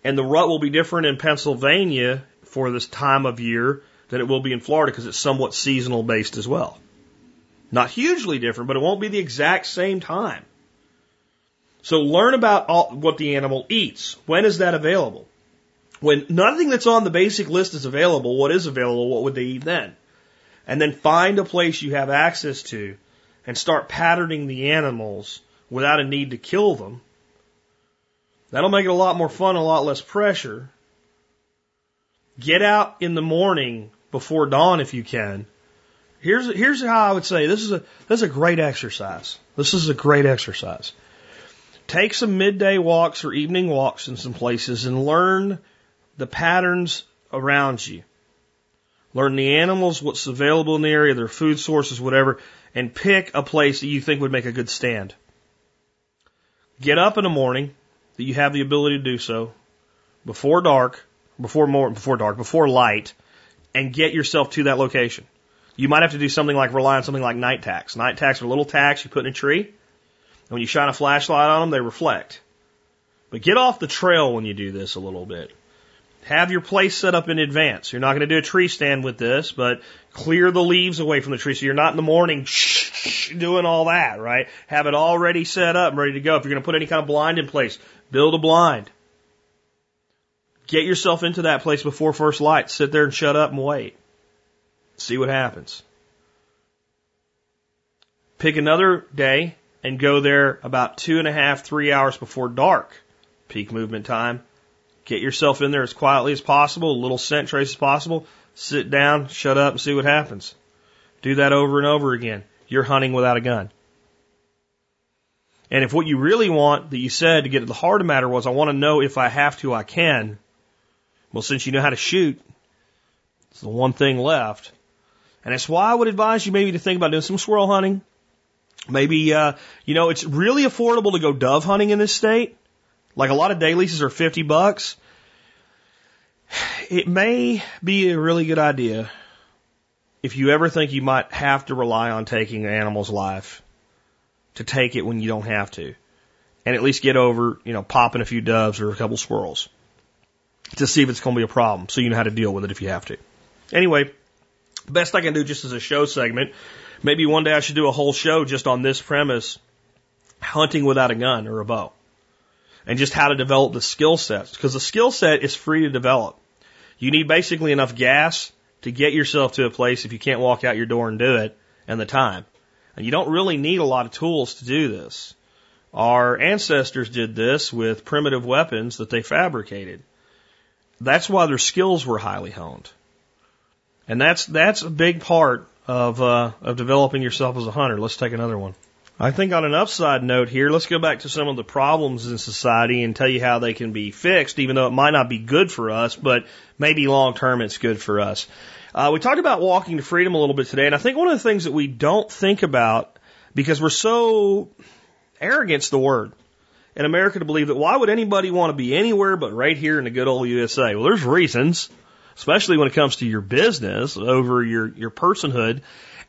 And the rut will be different in Pennsylvania for this time of year than it will be in Florida because it's somewhat seasonal based as well. Not hugely different, but it won't be the exact same time. So learn about all, what the animal eats. When is that available? When nothing that's on the basic list is available, what is available, what would they eat then? And then find a place you have access to and start patterning the animals without a need to kill them. That'll make it a lot more fun, a lot less pressure. Get out in the morning before dawn if you can. Here's here's how I would say this is a this is a great exercise. This is a great exercise. Take some midday walks or evening walks in some places and learn the patterns around you. Learn the animals, what's available in the area, their food sources, whatever, and pick a place that you think would make a good stand. Get up in the morning that you have the ability to do so before dark, before more, before dark, before light, and get yourself to that location. You might have to do something like rely on something like night tacks. Night tacks are little tacks you put in a tree, and when you shine a flashlight on them, they reflect. But get off the trail when you do this a little bit. Have your place set up in advance. You're not going to do a tree stand with this, but clear the leaves away from the tree so you're not in the morning doing all that, right? Have it already set up and ready to go. If you're going to put any kind of blind in place, build a blind. Get yourself into that place before first light. Sit there and shut up and wait. See what happens. Pick another day and go there about two and a half, three hours before dark. Peak movement time Get yourself in there as quietly as possible, a little scent trace as possible. Sit down, shut up, and see what happens. Do that over and over again. You're hunting without a gun. And if what you really want that you said to get to the heart of the matter was, I want to know if I have to, I can. Well, since you know how to shoot, it's the one thing left. And that's why I would advise you maybe to think about doing some squirrel hunting. Maybe, uh, you know, it's really affordable to go dove hunting in this state. Like a lot of day leases are 50 bucks. It may be a really good idea if you ever think you might have to rely on taking an animal's life to take it when you don't have to. And at least get over, you know, popping a few doves or a couple squirrels to see if it's going to be a problem so you know how to deal with it if you have to. Anyway, best I can do just as a show segment. Maybe one day I should do a whole show just on this premise hunting without a gun or a bow and just how to develop the skill sets because the skill set is free to develop. You need basically enough gas to get yourself to a place if you can't walk out your door and do it and the time. And you don't really need a lot of tools to do this. Our ancestors did this with primitive weapons that they fabricated. That's why their skills were highly honed. And that's that's a big part of uh, of developing yourself as a hunter. Let's take another one. I think on an upside note here, let's go back to some of the problems in society and tell you how they can be fixed, even though it might not be good for us, but maybe long term it's good for us. Uh, we talked about walking to freedom a little bit today, and I think one of the things that we don't think about because we're so arrogant's the word in America to believe that why would anybody want to be anywhere but right here in the good old USA? Well, there's reasons, especially when it comes to your business over your, your personhood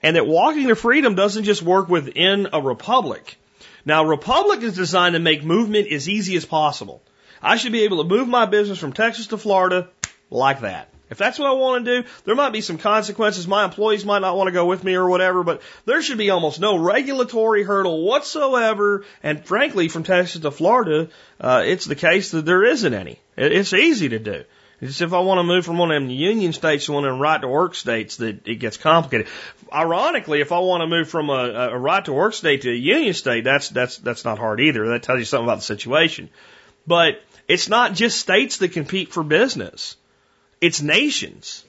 and that walking to freedom doesn't just work within a republic. Now, republic is designed to make movement as easy as possible. I should be able to move my business from Texas to Florida like that. If that's what I want to do, there might be some consequences. My employees might not want to go with me or whatever, but there should be almost no regulatory hurdle whatsoever. And frankly, from Texas to Florida, uh, it's the case that there isn't any. It's easy to do. It's if I want to move from one of them union states to one of them right to work states that it gets complicated. Ironically, if I want to move from a, a right to work state to a union state, that's that's that's not hard either. That tells you something about the situation. But it's not just states that compete for business. It's nations.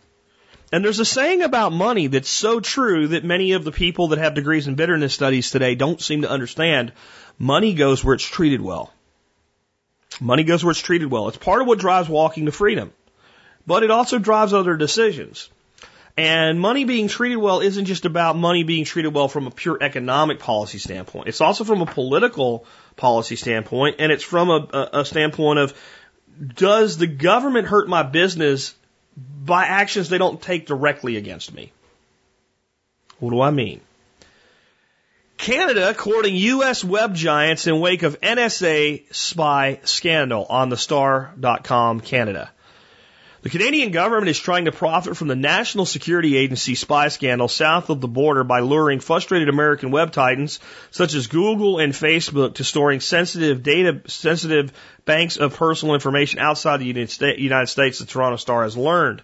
And there's a saying about money that's so true that many of the people that have degrees in bitterness studies today don't seem to understand. Money goes where it's treated well. Money goes where it's treated well. It's part of what drives walking to freedom, but it also drives other decisions. And money being treated well isn't just about money being treated well from a pure economic policy standpoint. It's also from a political policy standpoint, and it's from a, a standpoint of does the government hurt my business by actions they don't take directly against me? What do I mean? Canada courting U.S. web giants in wake of NSA spy scandal on the star.com Canada. The Canadian government is trying to profit from the National Security Agency spy scandal south of the border by luring frustrated American web titans such as Google and Facebook to storing sensitive data, sensitive banks of personal information outside the United States, the Toronto Star has learned.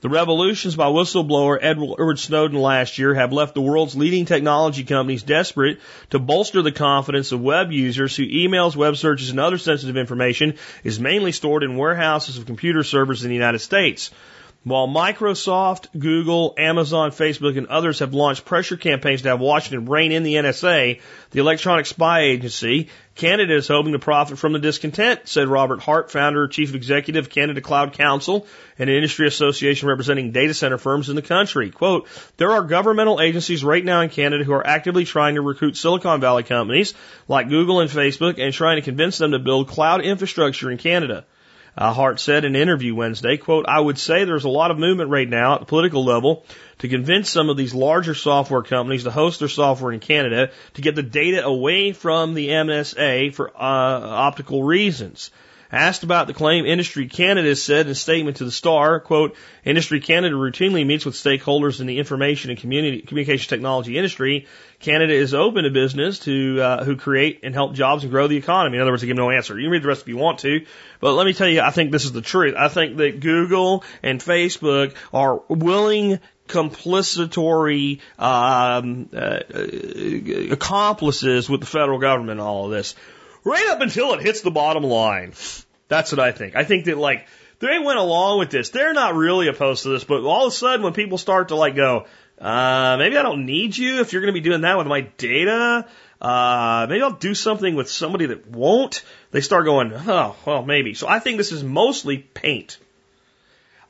The revolutions by whistleblower Edward Snowden last year have left the world's leading technology companies desperate to bolster the confidence of web users whose emails, web searches, and other sensitive information is mainly stored in warehouses of computer servers in the United States. While Microsoft, Google, Amazon, Facebook, and others have launched pressure campaigns to have Washington rein in the NSA, the Electronic Spy Agency, Canada is hoping to profit from the discontent, said Robert Hart, founder, chief executive of Canada Cloud Council, an industry association representing data center firms in the country. Quote, there are governmental agencies right now in Canada who are actively trying to recruit Silicon Valley companies like Google and Facebook and trying to convince them to build cloud infrastructure in Canada. Uh, Hart said in an interview Wednesday, quote, I would say there's a lot of movement right now at the political level to convince some of these larger software companies to host their software in Canada to get the data away from the NSA for uh, optical reasons. Asked about the claim, Industry Canada said in a statement to the Star, quote, Industry Canada routinely meets with stakeholders in the information and community, communication technology industry. Canada is open to business to uh, who create and help jobs and grow the economy. In other words, I give no answer. You can read the rest if you want to, but let me tell you, I think this is the truth. I think that Google and Facebook are willing complicitory um, uh, accomplices with the federal government in all of this right up until it hits the bottom line. That's what I think. I think that like they went along with this. They're not really opposed to this, but all of a sudden when people start to like go, uh, maybe I don't need you if you're going to be doing that with my data. Uh, maybe I'll do something with somebody that won't. They start going, oh, well, maybe. So I think this is mostly paint.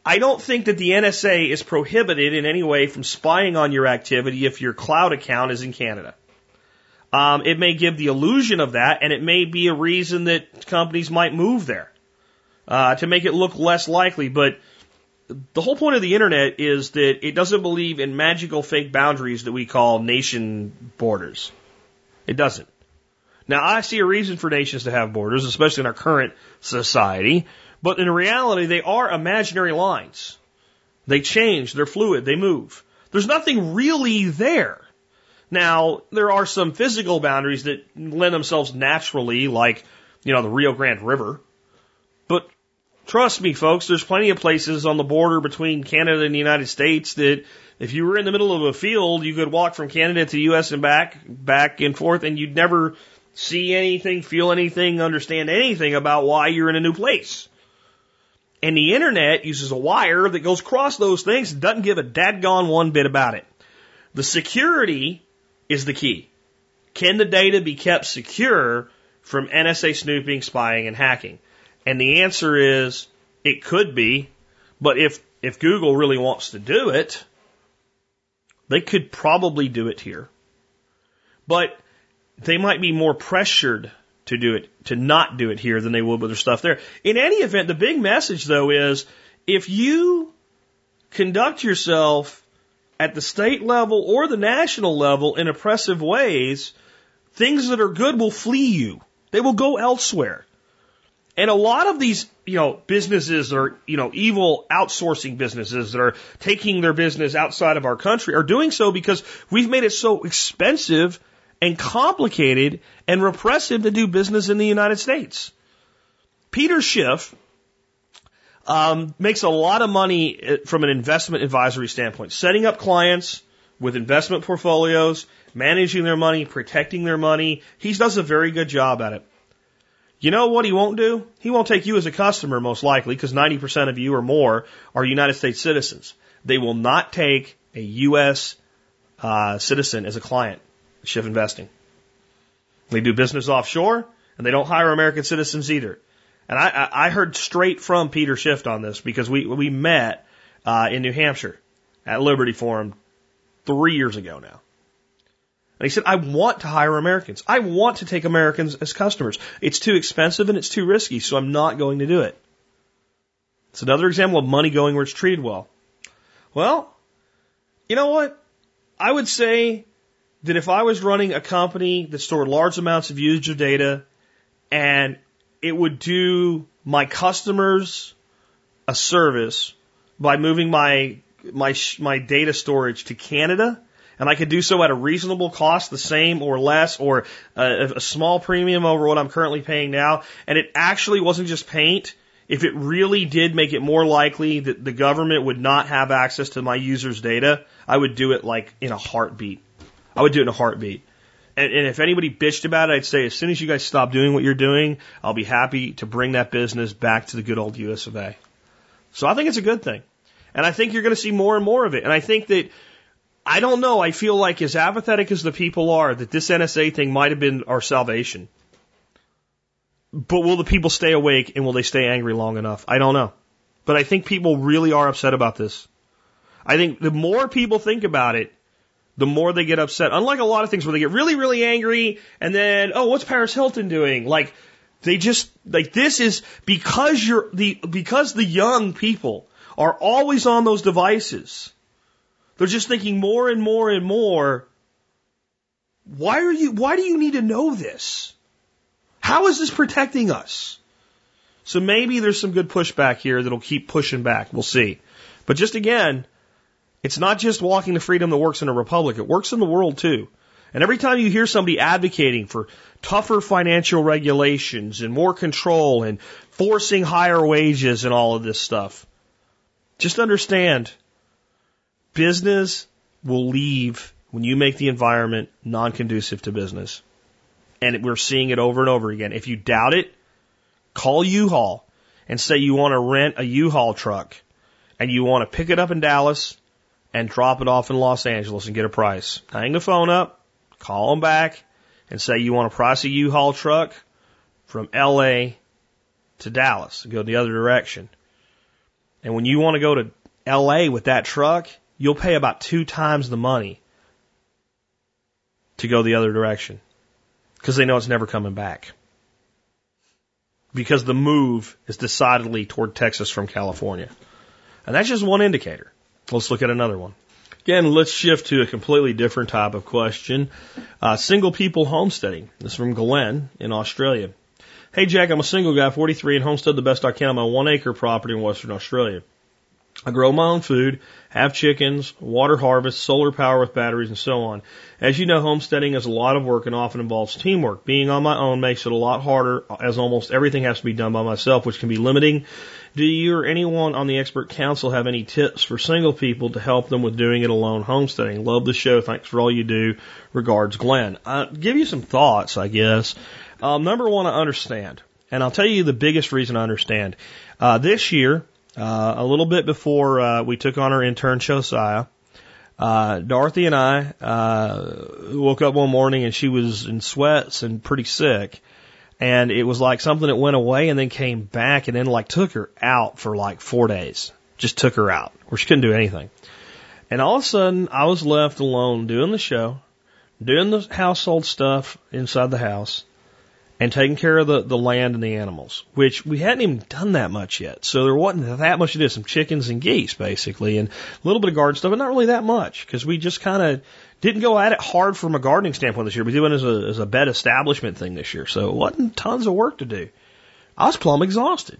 I don't think that the NSA is prohibited in any way from spying on your activity if your cloud account is in Canada. Um, it may give the illusion of that, and it may be a reason that companies might move there uh, to make it look less likely. But the whole point of the internet is that it doesn't believe in magical fake boundaries that we call nation borders. It doesn't. Now, I see a reason for nations to have borders, especially in our current society, but in reality, they are imaginary lines. They change, they're fluid, they move. There's nothing really there. Now, there are some physical boundaries that lend themselves naturally, like, you know, the Rio Grande River. But trust me, folks, there's plenty of places on the border between Canada and the United States that if you were in the middle of a field, you could walk from Canada to the U.S. and back, back and forth, and you'd never see anything, feel anything, understand anything about why you're in a new place. And the internet uses a wire that goes across those things and doesn't give a dadgone one bit about it. The security is the key. Can the data be kept secure from NSA snooping, spying, and hacking? And the answer is it could be, but if, if Google really wants to do it, they could probably do it here. But they might be more pressured to do it, to not do it here than they would with their stuff there. In any event, the big message though is if you conduct yourself at the state level or the national level in oppressive ways, things that are good will flee you. They will go elsewhere. And a lot of these, you know, businesses or, you know, evil outsourcing businesses that are taking their business outside of our country are doing so because we've made it so expensive and complicated and repressive to do business in the United States. Peter Schiff, um, makes a lot of money uh, from an investment advisory standpoint, setting up clients with investment portfolios, managing their money, protecting their money. He does a very good job at it. You know what he won't do? He won't take you as a customer, most likely, because 90% of you or more are United States citizens. They will not take a U.S. Uh, citizen as a client, Schiff Investing. They do business offshore, and they don't hire American citizens either. And I, I heard straight from Peter Schiff on this because we, we met uh, in New Hampshire at Liberty Forum three years ago now. And he said, I want to hire Americans. I want to take Americans as customers. It's too expensive and it's too risky, so I'm not going to do it. It's another example of money going where it's treated well. Well, you know what? I would say that if I was running a company that stored large amounts of user data and it would do my customers a service by moving my my my data storage to Canada, and I could do so at a reasonable cost, the same or less, or a, a small premium over what I'm currently paying now. And it actually wasn't just paint. If it really did make it more likely that the government would not have access to my users' data, I would do it like in a heartbeat. I would do it in a heartbeat. And, and if anybody bitched about it, I'd say as soon as you guys stop doing what you're doing, I'll be happy to bring that business back to the good old US of A. So I think it's a good thing. And I think you're going to see more and more of it. And I think that, I don't know, I feel like as apathetic as the people are, that this NSA thing might have been our salvation. But will the people stay awake and will they stay angry long enough? I don't know. But I think people really are upset about this. I think the more people think about it, the more they get upset. Unlike a lot of things where they get really, really angry and then, oh, what's Paris Hilton doing? Like, they just, like, this is because you're the, because the young people are always on those devices. They're just thinking more and more and more. Why are you, why do you need to know this? How is this protecting us? So maybe there's some good pushback here that'll keep pushing back. We'll see. But just again, it's not just walking to freedom that works in a republic. It works in the world too. And every time you hear somebody advocating for tougher financial regulations and more control and forcing higher wages and all of this stuff, just understand business will leave when you make the environment non conducive to business. And we're seeing it over and over again. If you doubt it, call U-Haul and say you want to rent a U-Haul truck and you want to pick it up in Dallas and drop it off in Los Angeles and get a price. Hang the phone up, call them back and say you want to price a U-Haul truck from LA to Dallas go the other direction. And when you want to go to LA with that truck, you'll pay about two times the money to go the other direction because they know it's never coming back. Because the move is decidedly toward Texas from California. And that's just one indicator. Let's look at another one. Again, let's shift to a completely different type of question. Uh, single people homesteading. This is from Glenn in Australia. Hey Jack, I'm a single guy, 43, and homestead the best I can on my one acre property in Western Australia. I grow my own food, have chickens, water harvest, solar power with batteries, and so on. As you know, homesteading is a lot of work and often involves teamwork. Being on my own makes it a lot harder as almost everything has to be done by myself, which can be limiting. Do you or anyone on the expert council have any tips for single people to help them with doing it alone homesteading? Love the show. Thanks for all you do. Regards, Glenn. I'll give you some thoughts, I guess. Um, number one, I understand. And I'll tell you the biggest reason I understand. Uh, this year, uh, a little bit before uh, we took on our intern Josiah, uh, Dorothy and I uh, woke up one morning and she was in sweats and pretty sick. And it was like something that went away and then came back and then like took her out for like four days. Just took her out where she couldn't do anything. And all of a sudden I was left alone doing the show, doing the household stuff inside the house and taking care of the, the land and the animals, which we hadn't even done that much yet. So there wasn't that much to do. Some chickens and geese, basically, and a little bit of garden stuff, but not really that much because we just kind of didn't go at it hard from a gardening standpoint this year. We did it as a, as a bed establishment thing this year. So it wasn't tons of work to do. I was plumb exhausted.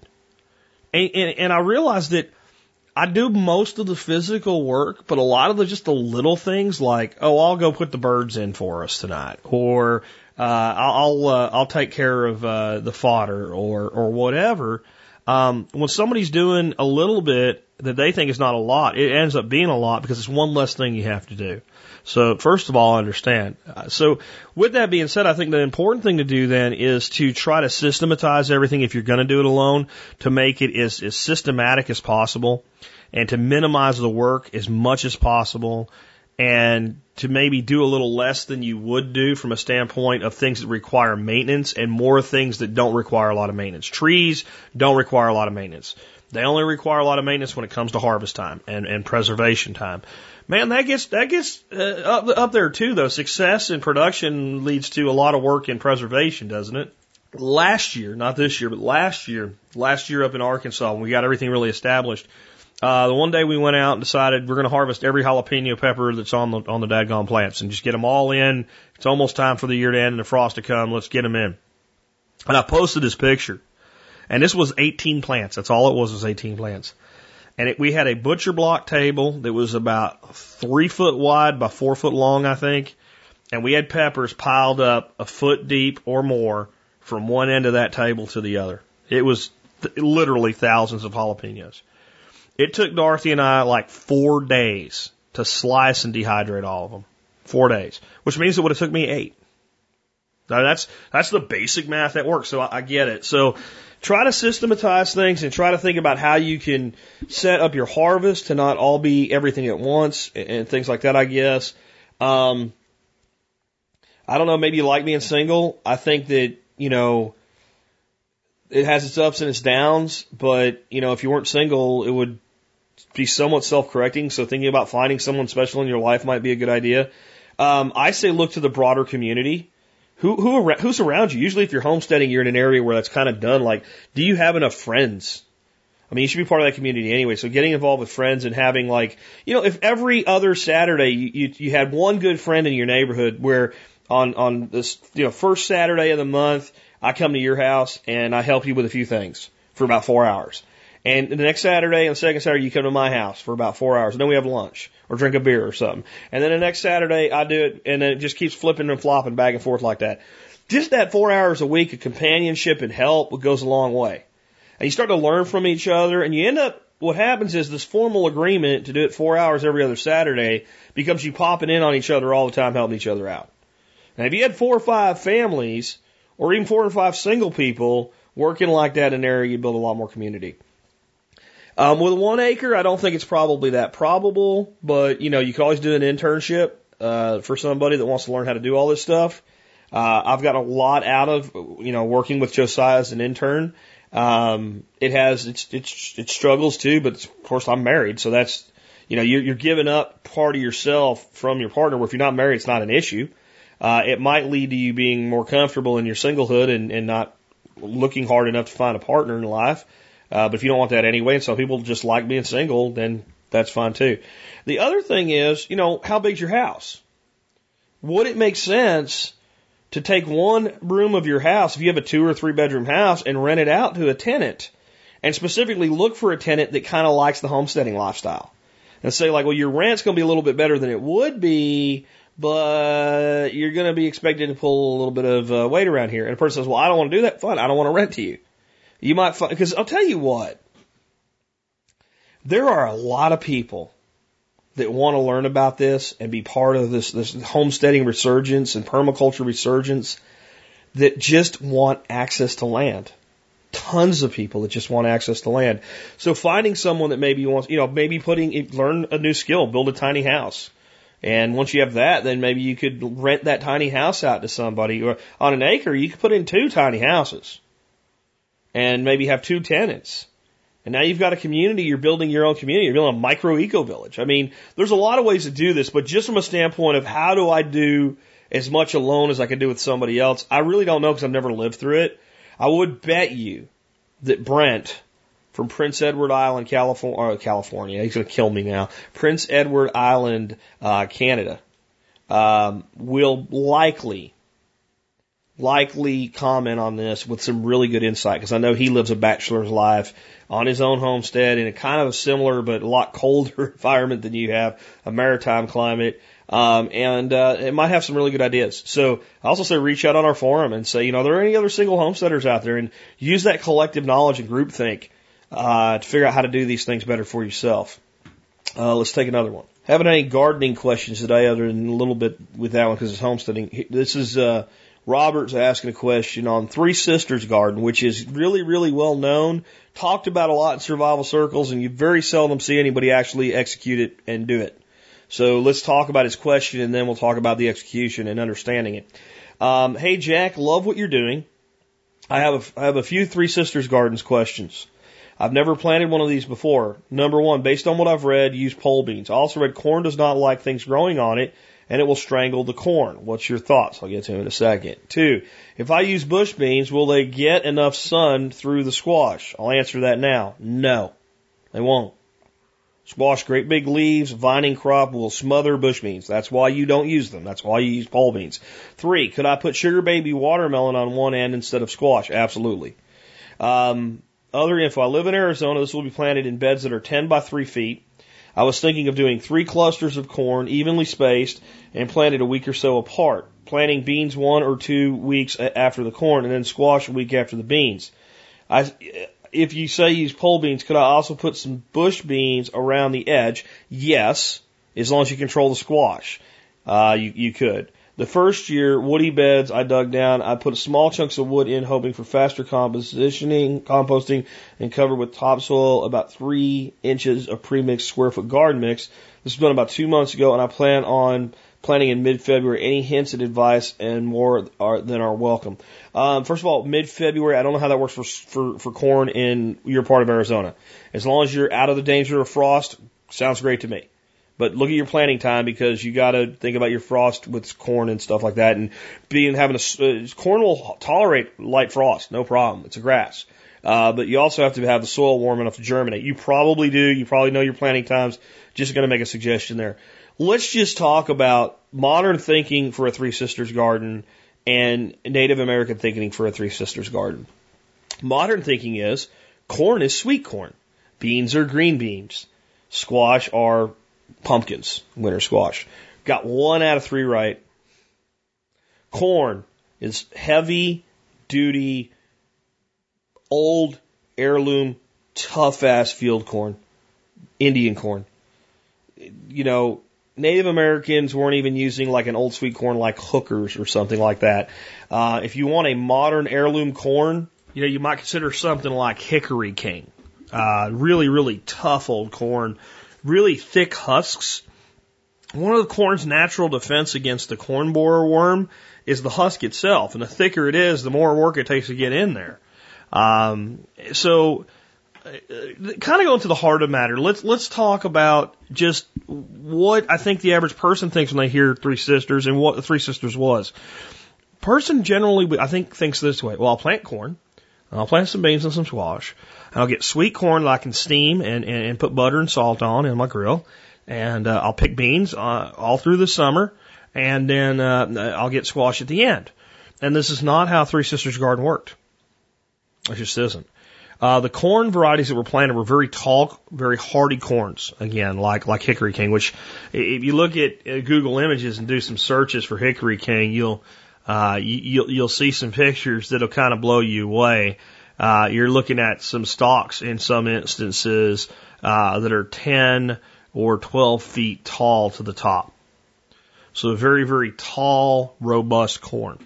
And, and, and I realized that I do most of the physical work, but a lot of the just the little things like, oh, I'll go put the birds in for us tonight, or uh, I'll uh, I'll take care of uh, the fodder or or whatever. Um, when somebody's doing a little bit that they think is not a lot, it ends up being a lot because it's one less thing you have to do. So first of all, I understand. Uh, so with that being said, I think the important thing to do then is to try to systematize everything if you're going to do it alone to make it as, as systematic as possible and to minimize the work as much as possible and to maybe do a little less than you would do from a standpoint of things that require maintenance and more things that don't require a lot of maintenance. Trees don't require a lot of maintenance. They only require a lot of maintenance when it comes to harvest time and, and preservation time. Man, that gets that gets uh, up up there too. Though success in production leads to a lot of work in preservation, doesn't it? Last year, not this year, but last year, last year up in Arkansas, when we got everything really established, uh, the one day we went out and decided we're going to harvest every jalapeno pepper that's on the on the dadgone plants and just get them all in. It's almost time for the year to end and the frost to come. Let's get them in. And I posted this picture, and this was 18 plants. That's all it was was 18 plants. And it, we had a butcher block table that was about three foot wide by four foot long, I think. And we had peppers piled up a foot deep or more from one end of that table to the other. It was th- literally thousands of jalapenos. It took Dorothy and I like four days to slice and dehydrate all of them. Four days. Which means it would have took me eight. Now, that's that's the basic math that works. So I, I get it. So try to systematize things and try to think about how you can set up your harvest to not all be everything at once and, and things like that. I guess. Um, I don't know. Maybe you like being single. I think that you know it has its ups and its downs, but you know if you weren't single, it would be somewhat self-correcting. So thinking about finding someone special in your life might be a good idea. Um, I say look to the broader community. Who, who, who's around you? Usually if you're homesteading, you're in an area where that's kind of done. Like, do you have enough friends? I mean, you should be part of that community anyway. So getting involved with friends and having like, you know, if every other Saturday you, you, you had one good friend in your neighborhood where on, on this, you know, first Saturday of the month, I come to your house and I help you with a few things for about four hours. And the next Saturday and the second Saturday, you come to my house for about four hours. And then we have lunch or drink a beer or something. And then the next Saturday, I do it, and then it just keeps flipping and flopping back and forth like that. Just that four hours a week of companionship and help goes a long way. And you start to learn from each other, and you end up, what happens is this formal agreement to do it four hours every other Saturday becomes you popping in on each other all the time, helping each other out. Now, if you had four or five families, or even four or five single people working like that in an area, you build a lot more community. Um, with one acre, I don't think it's probably that probable, but you know, you can always do an internship uh, for somebody that wants to learn how to do all this stuff. Uh, I've got a lot out of you know working with Josiah as an intern. Um, it has its its its struggles too, but of course I'm married, so that's you know you're, you're giving up part of yourself from your partner. Where if you're not married, it's not an issue. Uh, it might lead to you being more comfortable in your singlehood and, and not looking hard enough to find a partner in life. Uh, but if you don't want that anyway, and some people just like being single, then that's fine too. The other thing is, you know, how big's your house? Would it make sense to take one room of your house, if you have a two or three bedroom house, and rent it out to a tenant? And specifically look for a tenant that kind of likes the homesteading lifestyle. And say like, well, your rent's going to be a little bit better than it would be, but you're going to be expected to pull a little bit of uh, weight around here. And a person says, well, I don't want to do that. Fine. I don't want to rent to you. You might find, because I'll tell you what, there are a lot of people that want to learn about this and be part of this, this homesteading resurgence and permaculture resurgence that just want access to land. Tons of people that just want access to land. So finding someone that maybe wants, you know, maybe putting, learn a new skill, build a tiny house. And once you have that, then maybe you could rent that tiny house out to somebody. Or on an acre, you could put in two tiny houses and maybe have two tenants. And now you've got a community, you're building your own community, you're building a micro eco village. I mean, there's a lot of ways to do this, but just from a standpoint of how do I do as much alone as I can do with somebody else, I really don't know because I've never lived through it. I would bet you that Brent from Prince Edward Island, California, California, he's going to kill me now, Prince Edward Island, uh, Canada, um, will likely likely comment on this with some really good insight because I know he lives a bachelor's life on his own homestead in a kind of a similar but a lot colder environment than you have, a maritime climate. Um, and uh, it might have some really good ideas. So I also say reach out on our forum and say, you know, are there any other single homesteaders out there, and use that collective knowledge and groupthink uh, to figure out how to do these things better for yourself. Uh, let's take another one. Haven't any gardening questions today, other than a little bit with that one because it's homesteading. This is uh, Robert's asking a question on Three Sisters Garden, which is really, really well known, talked about a lot in survival circles, and you very seldom see anybody actually execute it and do it. So let's talk about his question and then we'll talk about the execution and understanding it. Um, hey Jack, love what you're doing. I have a, I have a few Three Sisters Gardens questions. I've never planted one of these before. Number one, based on what I've read, use pole beans. I also read corn does not like things growing on it and it will strangle the corn. What's your thoughts? I'll get to them in a second. Two, if I use bush beans, will they get enough sun through the squash? I'll answer that now. No, they won't. Squash, great big leaves, vining crop will smother bush beans. That's why you don't use them. That's why you use pole beans. Three, could I put sugar baby watermelon on one end instead of squash? Absolutely. Um, other info. I live in Arizona. This will be planted in beds that are 10 by 3 feet. I was thinking of doing three clusters of corn evenly spaced and planted a week or so apart. Planting beans one or two weeks after the corn and then squash a week after the beans. I, if you say use pole beans, could I also put some bush beans around the edge? Yes, as long as you control the squash. Uh, you, you could. The first year, woody beds I dug down. I put small chunks of wood in, hoping for faster compositioning, composting, and covered with topsoil about three inches of premixed square foot garden mix. This was done about two months ago, and I plan on planting in mid-February. Any hints and advice and more are than are welcome. Um, first of all, mid-February. I don't know how that works for for for corn in your part of Arizona. As long as you're out of the danger of frost, sounds great to me. But look at your planting time because you got to think about your frost with corn and stuff like that. And being having a uh, corn will tolerate light frost, no problem. It's a grass. Uh, but you also have to have the soil warm enough to germinate. You probably do. You probably know your planting times. Just going to make a suggestion there. Let's just talk about modern thinking for a Three Sisters garden and Native American thinking for a Three Sisters garden. Modern thinking is corn is sweet corn. Beans are green beans. Squash are pumpkins, winter squash. Got one out of three right. Corn is heavy duty, old heirloom, tough ass field corn, Indian corn. You know, Native Americans weren't even using like an old sweet corn like hookers or something like that. Uh, if you want a modern heirloom corn, you know, you might consider something like Hickory King. Uh, really, really tough old corn really thick husks. One of the corn's natural defense against the corn borer worm is the husk itself, and the thicker it is, the more work it takes to get in there. Um, so, uh, kind of going to the heart of matter. Let's let's talk about just what I think the average person thinks when they hear Three Sisters and what the Three Sisters was. Person generally, I think, thinks this way. Well, I'll plant corn, I'll plant some beans and some squash, I'll get sweet corn that I can steam and, and, and put butter and salt on in my grill. And uh, I'll pick beans uh, all through the summer. And then uh, I'll get squash at the end. And this is not how Three Sisters Garden worked. It just isn't. Uh, the corn varieties that were planted were very tall, very hardy corns. Again, like like Hickory King, which if you look at Google Images and do some searches for Hickory King, you'll uh, you, you'll you'll see some pictures that'll kind of blow you away. Uh, you're looking at some stalks in some instances uh, that are 10 or 12 feet tall to the top. So a very, very tall, robust corn.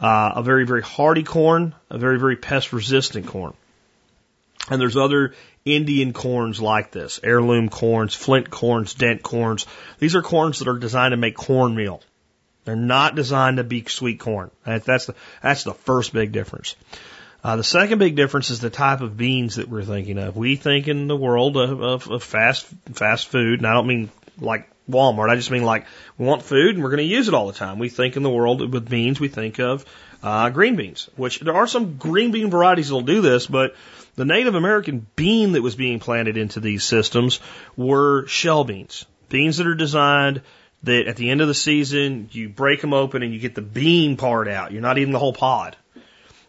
Uh, a very, very hardy corn, a very, very pest resistant corn. And there's other Indian corns like this, heirloom corns, flint corns, dent corns. These are corns that are designed to make cornmeal. They're not designed to be sweet corn. That's the, that's the first big difference. Uh, the second big difference is the type of beans that we're thinking of. We think in the world of, of, of fast fast food, and I don't mean like Walmart. I just mean like we want food and we're going to use it all the time. We think in the world with beans, we think of uh, green beans, which there are some green bean varieties that'll do this, but the Native American bean that was being planted into these systems were shell beans, beans that are designed that at the end of the season you break them open and you get the bean part out. You're not eating the whole pod.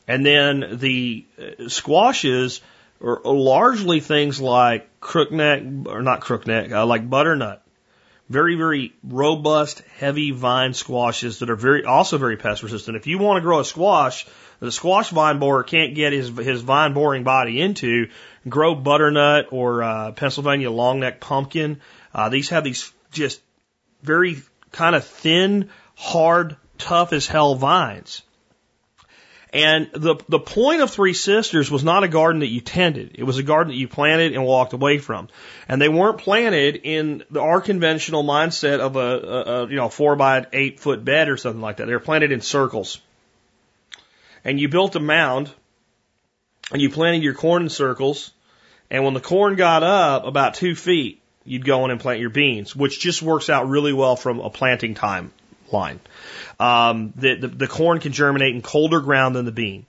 And then the uh, squashes are largely things like crookneck, or not crookneck, uh, like butternut. Very, very robust, heavy vine squashes that are very, also very pest resistant. If you want to grow a squash the squash vine borer can't get his, his vine boring body into, grow butternut or uh, Pennsylvania longneck pumpkin. Uh, these have these just very kind of thin, hard, tough as hell vines. And the, the point of Three Sisters was not a garden that you tended. It was a garden that you planted and walked away from. And they weren't planted in the, our conventional mindset of a, a, a you know, four by eight foot bed or something like that. They were planted in circles. And you built a mound and you planted your corn in circles. And when the corn got up about two feet, you'd go in and plant your beans, which just works out really well from a planting time line. Um, the, the, the corn can germinate in colder ground than the bean.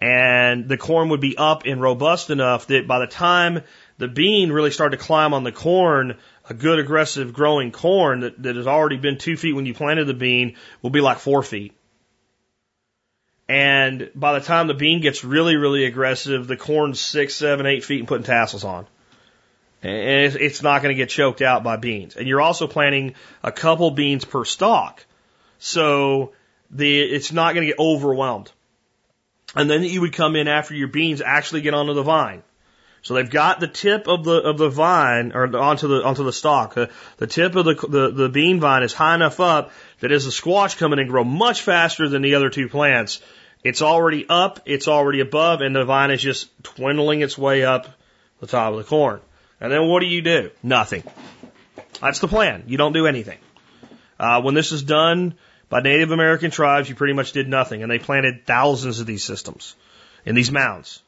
And the corn would be up and robust enough that by the time the bean really started to climb on the corn, a good aggressive growing corn that, that has already been two feet when you planted the bean will be like four feet. And by the time the bean gets really, really aggressive, the corn's six, seven, eight feet and putting tassels on. And it's not going to get choked out by beans. And you're also planting a couple beans per stalk. So the, it's not going to get overwhelmed. And then you would come in after your beans actually get onto the vine. So they've got the tip of the of the vine or onto the onto the stalk. The, the tip of the, the the bean vine is high enough up that as the squash come in and grow much faster than the other two plants, it's already up, it's already above, and the vine is just dwindling its way up the top of the corn. And then what do you do? Nothing. That's the plan. You don't do anything. Uh, when this is done by Native American tribes, you pretty much did nothing, and they planted thousands of these systems in these mounds.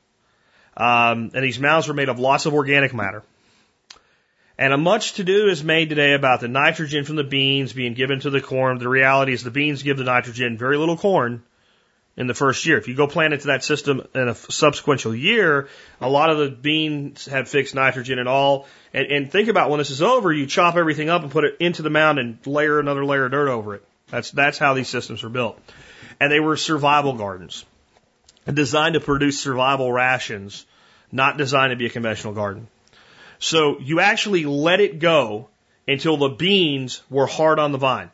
Um, and these mounds were made of lots of organic matter. And a much to do is made today about the nitrogen from the beans being given to the corn. The reality is the beans give the nitrogen, very little corn in the first year. If you go plant into that system in a subsequent year, a lot of the beans have fixed nitrogen and all. And, and think about when this is over, you chop everything up and put it into the mound and layer another layer of dirt over it. That's, that's how these systems were built. And they were survival gardens designed to produce survival rations, not designed to be a conventional garden. So you actually let it go until the beans were hard on the vine,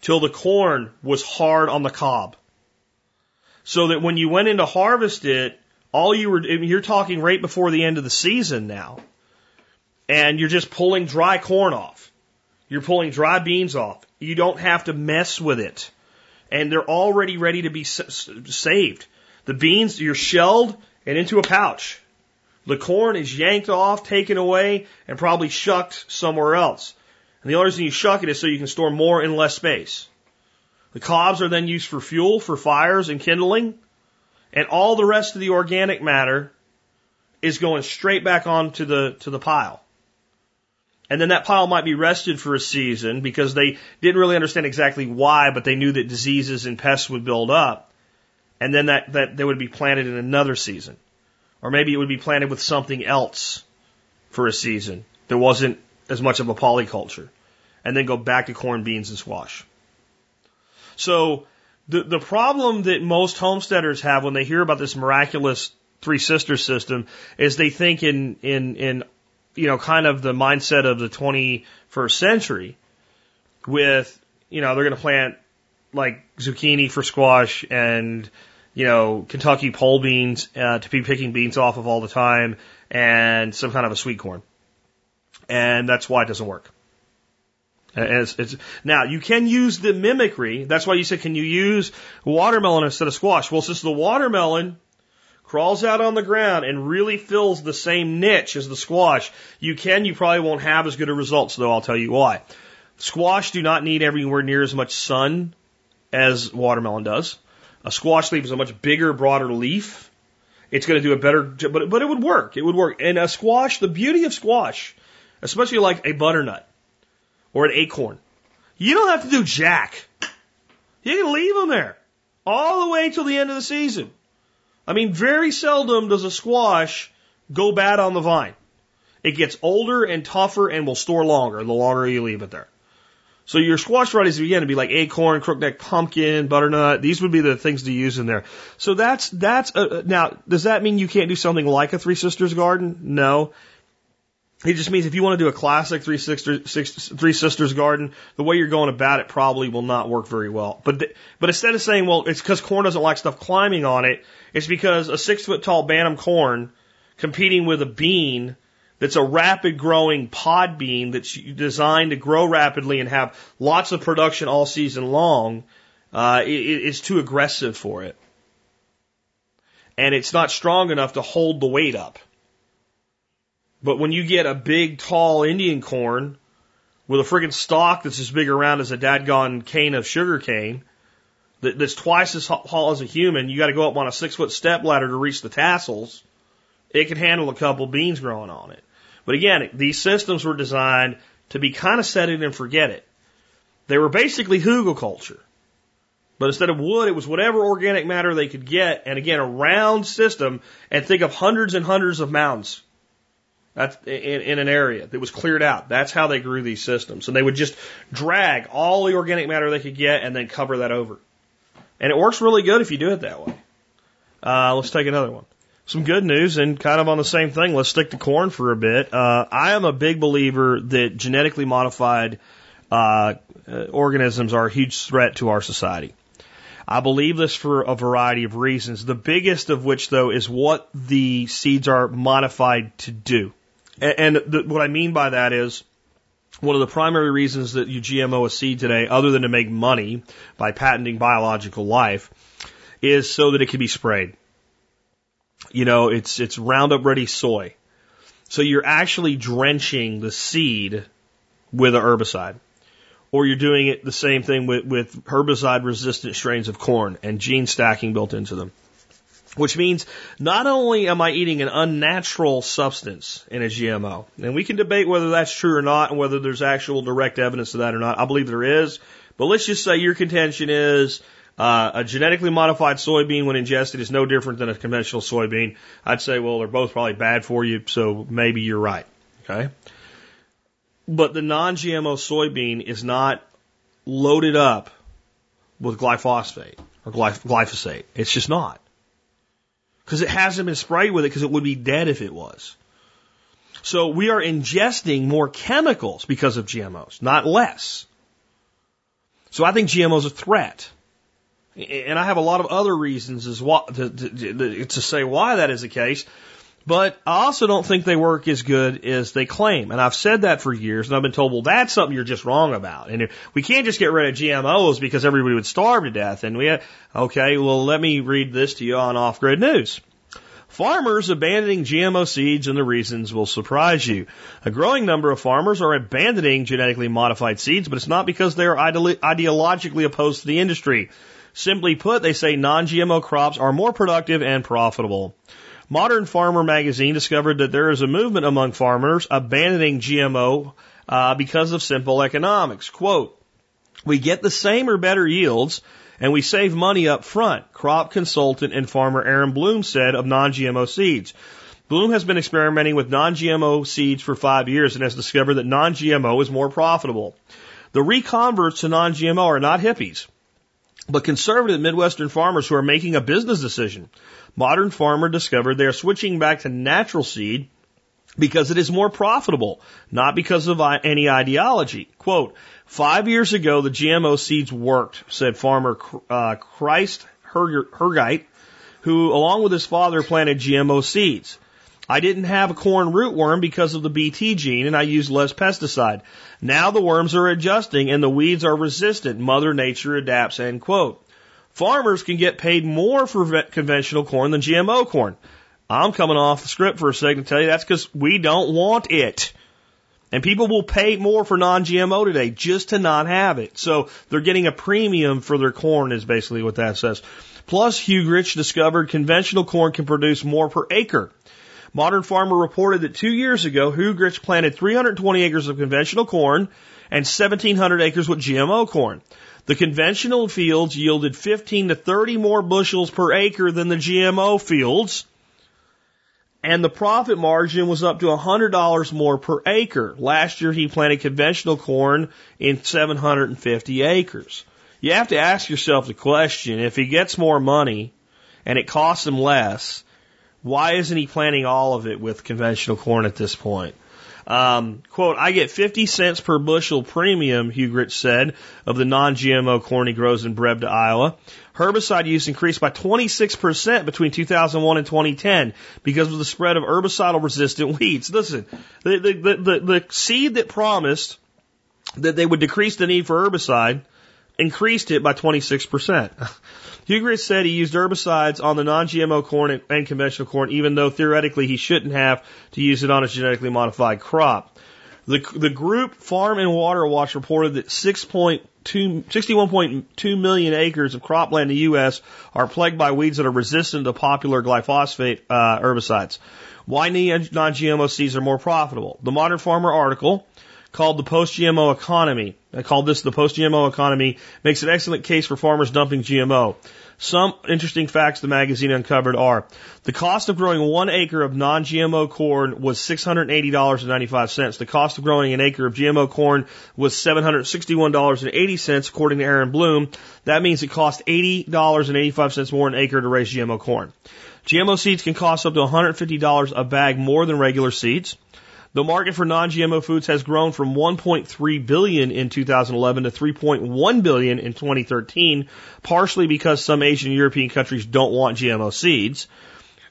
till the corn was hard on the cob. So that when you went in to harvest it, all you were, you're talking right before the end of the season now, and you're just pulling dry corn off. You're pulling dry beans off. You don't have to mess with it. And they're already ready to be saved. The beans, you're shelled and into a pouch. The corn is yanked off, taken away, and probably shucked somewhere else. And the only reason you shuck it is so you can store more in less space. The cobs are then used for fuel, for fires and kindling, and all the rest of the organic matter is going straight back onto the to the pile. And then that pile might be rested for a season because they didn't really understand exactly why, but they knew that diseases and pests would build up. And then that, that they would be planted in another season. Or maybe it would be planted with something else for a season. There wasn't as much of a polyculture. And then go back to corn, beans, and squash. So the, the problem that most homesteaders have when they hear about this miraculous three sisters system is they think in, in, in, you know, kind of the mindset of the 21st century with, you know, they're going to plant like zucchini for squash and you know, Kentucky pole beans uh, to be picking beans off of all the time, and some kind of a sweet corn. And that's why it doesn't work. It's, it's, now you can use the mimicry. That's why you said, can you use watermelon instead of squash? Well, since the watermelon crawls out on the ground and really fills the same niche as the squash, you can. You probably won't have as good a results, though. I'll tell you why. Squash do not need everywhere near as much sun as watermelon does. A squash leaf is a much bigger, broader leaf. It's going to do a better, but, but it would work. It would work. And a squash, the beauty of squash, especially like a butternut or an acorn, you don't have to do jack. You can leave them there all the way till the end of the season. I mean, very seldom does a squash go bad on the vine. It gets older and tougher and will store longer the longer you leave it there. So your squash varieties again would be like acorn, crookneck pumpkin, butternut. These would be the things to use in there. So that's that's a, now. Does that mean you can't do something like a Three Sisters garden? No. It just means if you want to do a classic Three Sisters, six, Three Sisters garden, the way you're going about it probably will not work very well. But th- but instead of saying, well, it's because corn doesn't like stuff climbing on it, it's because a six foot tall Bantam corn competing with a bean that's a rapid growing pod bean that's designed to grow rapidly and have lots of production all season long, uh, it, it's too aggressive for it. And it's not strong enough to hold the weight up. But when you get a big, tall Indian corn with a friggin' stalk that's as big around as a dadgone cane of sugar cane, that, that's twice as tall as a human, you got to go up on a six foot step ladder to reach the tassels. It can handle a couple beans growing on it. But again, these systems were designed to be kind of set it and forget it. They were basically hugelkultur. But instead of wood, it was whatever organic matter they could get. And again, a round system and think of hundreds and hundreds of mounds. That's in, in an area that was cleared out. That's how they grew these systems. And they would just drag all the organic matter they could get and then cover that over. And it works really good if you do it that way. Uh, let's take another one some good news and kind of on the same thing. Let's stick to corn for a bit. Uh, I am a big believer that genetically modified uh, organisms are a huge threat to our society. I believe this for a variety of reasons. The biggest of which, though, is what the seeds are modified to do. And, the, what I mean by that is one of the primary reasons that you GMO a seed today, other than to make money by patenting biological life, is so that it can be sprayed. You know, it's it's Roundup Ready soy. So you're actually drenching the seed with a herbicide. Or you're doing it the same thing with, with herbicide resistant strains of corn and gene stacking built into them. Which means not only am I eating an unnatural substance in a GMO, and we can debate whether that's true or not and whether there's actual direct evidence of that or not. I believe there is. But let's just say your contention is uh, a genetically modified soybean, when ingested, is no different than a conventional soybean. I'd say, well, they're both probably bad for you, so maybe you're right. Okay. But the non-GMO soybean is not loaded up with glyphosate or glyphosate. It's just not. Because it hasn't been sprayed with it because it would be dead if it was. So we are ingesting more chemicals because of GMOs, not less. So I think GMOs are a threat. And I have a lot of other reasons as well to, to, to say why that is the case. But I also don't think they work as good as they claim. And I've said that for years, and I've been told, well, that's something you're just wrong about. And we can't just get rid of GMOs because everybody would starve to death. And we had, okay, well, let me read this to you on off grid news. Farmers abandoning GMO seeds and the reasons will surprise you. A growing number of farmers are abandoning genetically modified seeds, but it's not because they are ideologically opposed to the industry. Simply put, they say non-GMO crops are more productive and profitable. Modern Farmer magazine discovered that there is a movement among farmers abandoning GMO uh, because of simple economics. Quote, we get the same or better yields and we save money up front, crop consultant and farmer Aaron Bloom said of non-GMO seeds. Bloom has been experimenting with non-GMO seeds for five years and has discovered that non-GMO is more profitable. The reconverts to non-GMO are not hippies but conservative Midwestern farmers who are making a business decision. Modern farmer discovered they are switching back to natural seed because it is more profitable, not because of any ideology. Quote, five years ago, the GMO seeds worked, said farmer uh, Christ Hergite, who, along with his father, planted GMO seeds. I didn't have a corn rootworm because of the Bt gene and I used less pesticide. Now the worms are adjusting and the weeds are resistant. Mother Nature adapts, end quote. Farmers can get paid more for conventional corn than GMO corn. I'm coming off the script for a second to tell you that's because we don't want it. And people will pay more for non-GMO today just to not have it. So they're getting a premium for their corn is basically what that says. Plus, Hugh Hugrich discovered conventional corn can produce more per acre. Modern Farmer reported that two years ago, Hugrich planted 320 acres of conventional corn and 1,700 acres with GMO corn. The conventional fields yielded 15 to 30 more bushels per acre than the GMO fields, and the profit margin was up to $100 more per acre. Last year, he planted conventional corn in 750 acres. You have to ask yourself the question if he gets more money and it costs him less, why isn't he planting all of it with conventional corn at this point? Um, quote, I get 50 cents per bushel premium, Hugrich said, of the non-GMO corn he grows in Breda, Iowa. Herbicide use increased by 26% between 2001 and 2010 because of the spread of herbicidal resistant weeds. Listen, the, the, the, the, the seed that promised that they would decrease the need for herbicide increased it by 26%. Hugrich said he used herbicides on the non-GMO corn and conventional corn, even though theoretically he shouldn't have to use it on a genetically modified crop. The, the group Farm and Water Watch reported that 6.2, 61.2 million acres of cropland in the U.S. are plagued by weeds that are resistant to popular glyphosate uh, herbicides. Why non-GMO seeds are more profitable? The Modern Farmer article called the post-GMO economy. I called this the post-GMO economy makes an excellent case for farmers dumping GMO. Some interesting facts the magazine uncovered are the cost of growing one acre of non-GMO corn was $680.95. The cost of growing an acre of GMO corn was $761.80 according to Aaron Bloom. That means it cost $80.85 more an acre to raise GMO corn. GMO seeds can cost up to $150 a bag more than regular seeds. The market for non-GMO foods has grown from 1.3 billion in 2011 to 3.1 billion in 2013, partially because some Asian European countries don't want GMO seeds.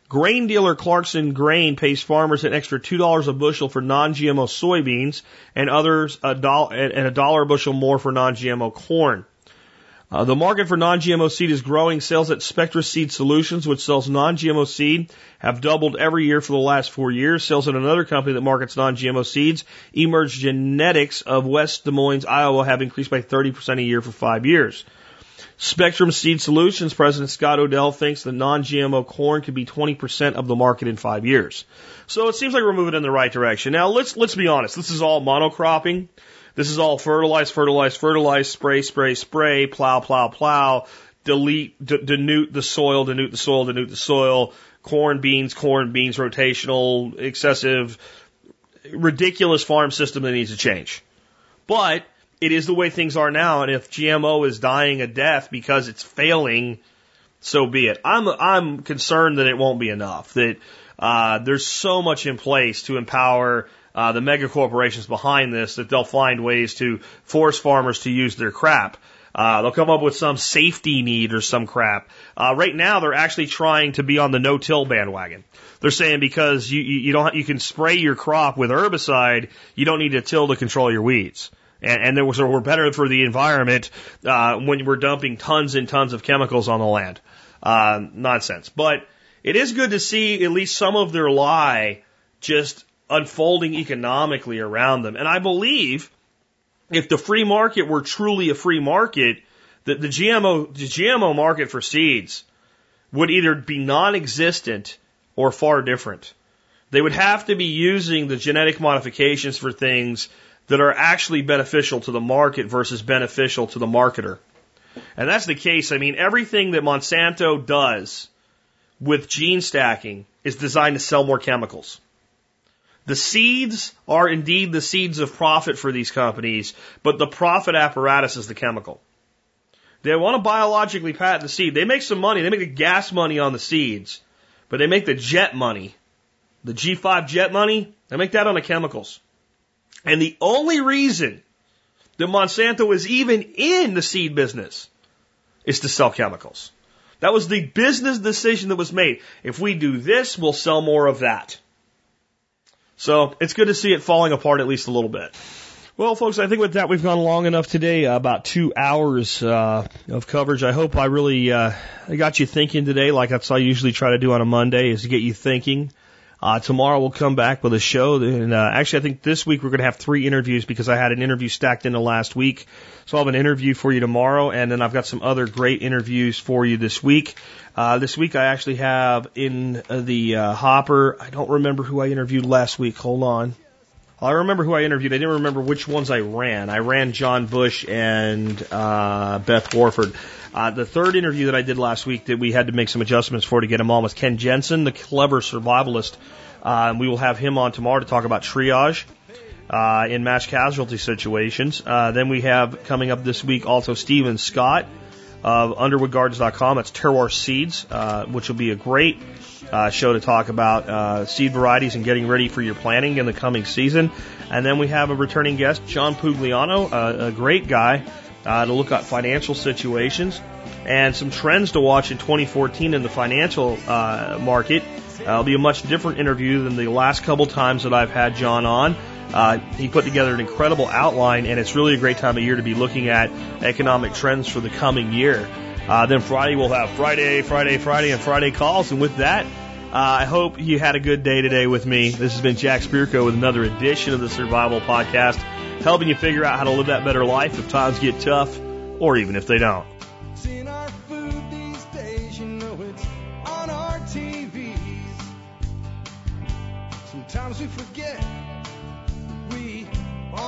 Grain dealer Clarkson Grain pays farmers an extra two dollars a bushel for non-GMO soybeans, and others a dollar and a dollar a bushel more for non-GMO corn. Uh, the market for non-GMO seed is growing. Sales at Spectrum Seed Solutions, which sells non-GMO seed, have doubled every year for the last four years. Sales at another company that markets non-GMO seeds, Emerge Genetics of West Des Moines, Iowa, have increased by 30% a year for five years. Spectrum Seed Solutions President Scott Odell thinks the non-GMO corn could be 20% of the market in five years. So it seems like we're moving in the right direction. Now let's let's be honest. This is all monocropping. This is all fertilize, fertilize, fertilize, spray, spray, spray, plow, plow, plow, delete, denute the soil, denute the soil, denute the soil, corn, beans, corn, beans, rotational, excessive, ridiculous farm system that needs to change. But it is the way things are now, and if GMO is dying a death because it's failing, so be it. I'm I'm concerned that it won't be enough. That uh, there's so much in place to empower uh, the mega corporations behind this that they'll find ways to force farmers to use their crap. Uh, they'll come up with some safety need or some crap. Uh, right now, they're actually trying to be on the no-till bandwagon. They're saying because you, you, you don't you can spray your crop with herbicide, you don't need to till to control your weeds. And, and there was, we're better for the environment uh, when we're dumping tons and tons of chemicals on the land. Uh, nonsense. But it is good to see at least some of their lie just unfolding economically around them. And I believe if the free market were truly a free market, that the GMO, the GMO market for seeds would either be non-existent or far different. They would have to be using the genetic modifications for things that are actually beneficial to the market versus beneficial to the marketer. And that's the case. I mean, everything that Monsanto does with gene stacking is designed to sell more chemicals. The seeds are indeed the seeds of profit for these companies, but the profit apparatus is the chemical. They want to biologically patent the seed. They make some money. They make the gas money on the seeds, but they make the jet money, the G5 jet money, they make that on the chemicals. And the only reason that Monsanto is even in the seed business is to sell chemicals. That was the business decision that was made. If we do this, we'll sell more of that. So it's good to see it falling apart at least a little bit. Well, folks, I think with that we've gone long enough today. Uh, about two hours uh, of coverage. I hope I really uh, I got you thinking today, like that's I usually try to do on a Monday, is to get you thinking. Uh, tomorrow we'll come back with a show, and uh, actually I think this week we're going to have three interviews because I had an interview stacked into last week. So I'll have an interview for you tomorrow, and then I've got some other great interviews for you this week. Uh, this week I actually have in the uh, hopper. I don't remember who I interviewed last week. Hold on. I remember who I interviewed. I didn't remember which ones I ran. I ran John Bush and uh, Beth Warford. Uh, the third interview that I did last week that we had to make some adjustments for to get him on was Ken Jensen, the clever survivalist. Uh, we will have him on tomorrow to talk about triage uh, in mass casualty situations. Uh, then we have coming up this week also Stephen Scott of UnderwoodGardens.com. That's Terroir Seeds, uh, which will be a great uh, show to talk about uh, seed varieties and getting ready for your planting in the coming season. And then we have a returning guest, John Pugliano, a great guy uh, to look at financial situations and some trends to watch in 2014 in the financial uh, market. Uh, it'll be a much different interview than the last couple times that I've had John on. Uh, he put together an incredible outline, and it's really a great time of year to be looking at economic trends for the coming year. Uh, then Friday we'll have Friday, Friday, Friday, and Friday calls. And with that, uh, I hope you had a good day today with me. This has been Jack Spirko with another edition of the Survival Podcast, helping you figure out how to live that better life if times get tough, or even if they don't. It's in our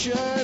sure.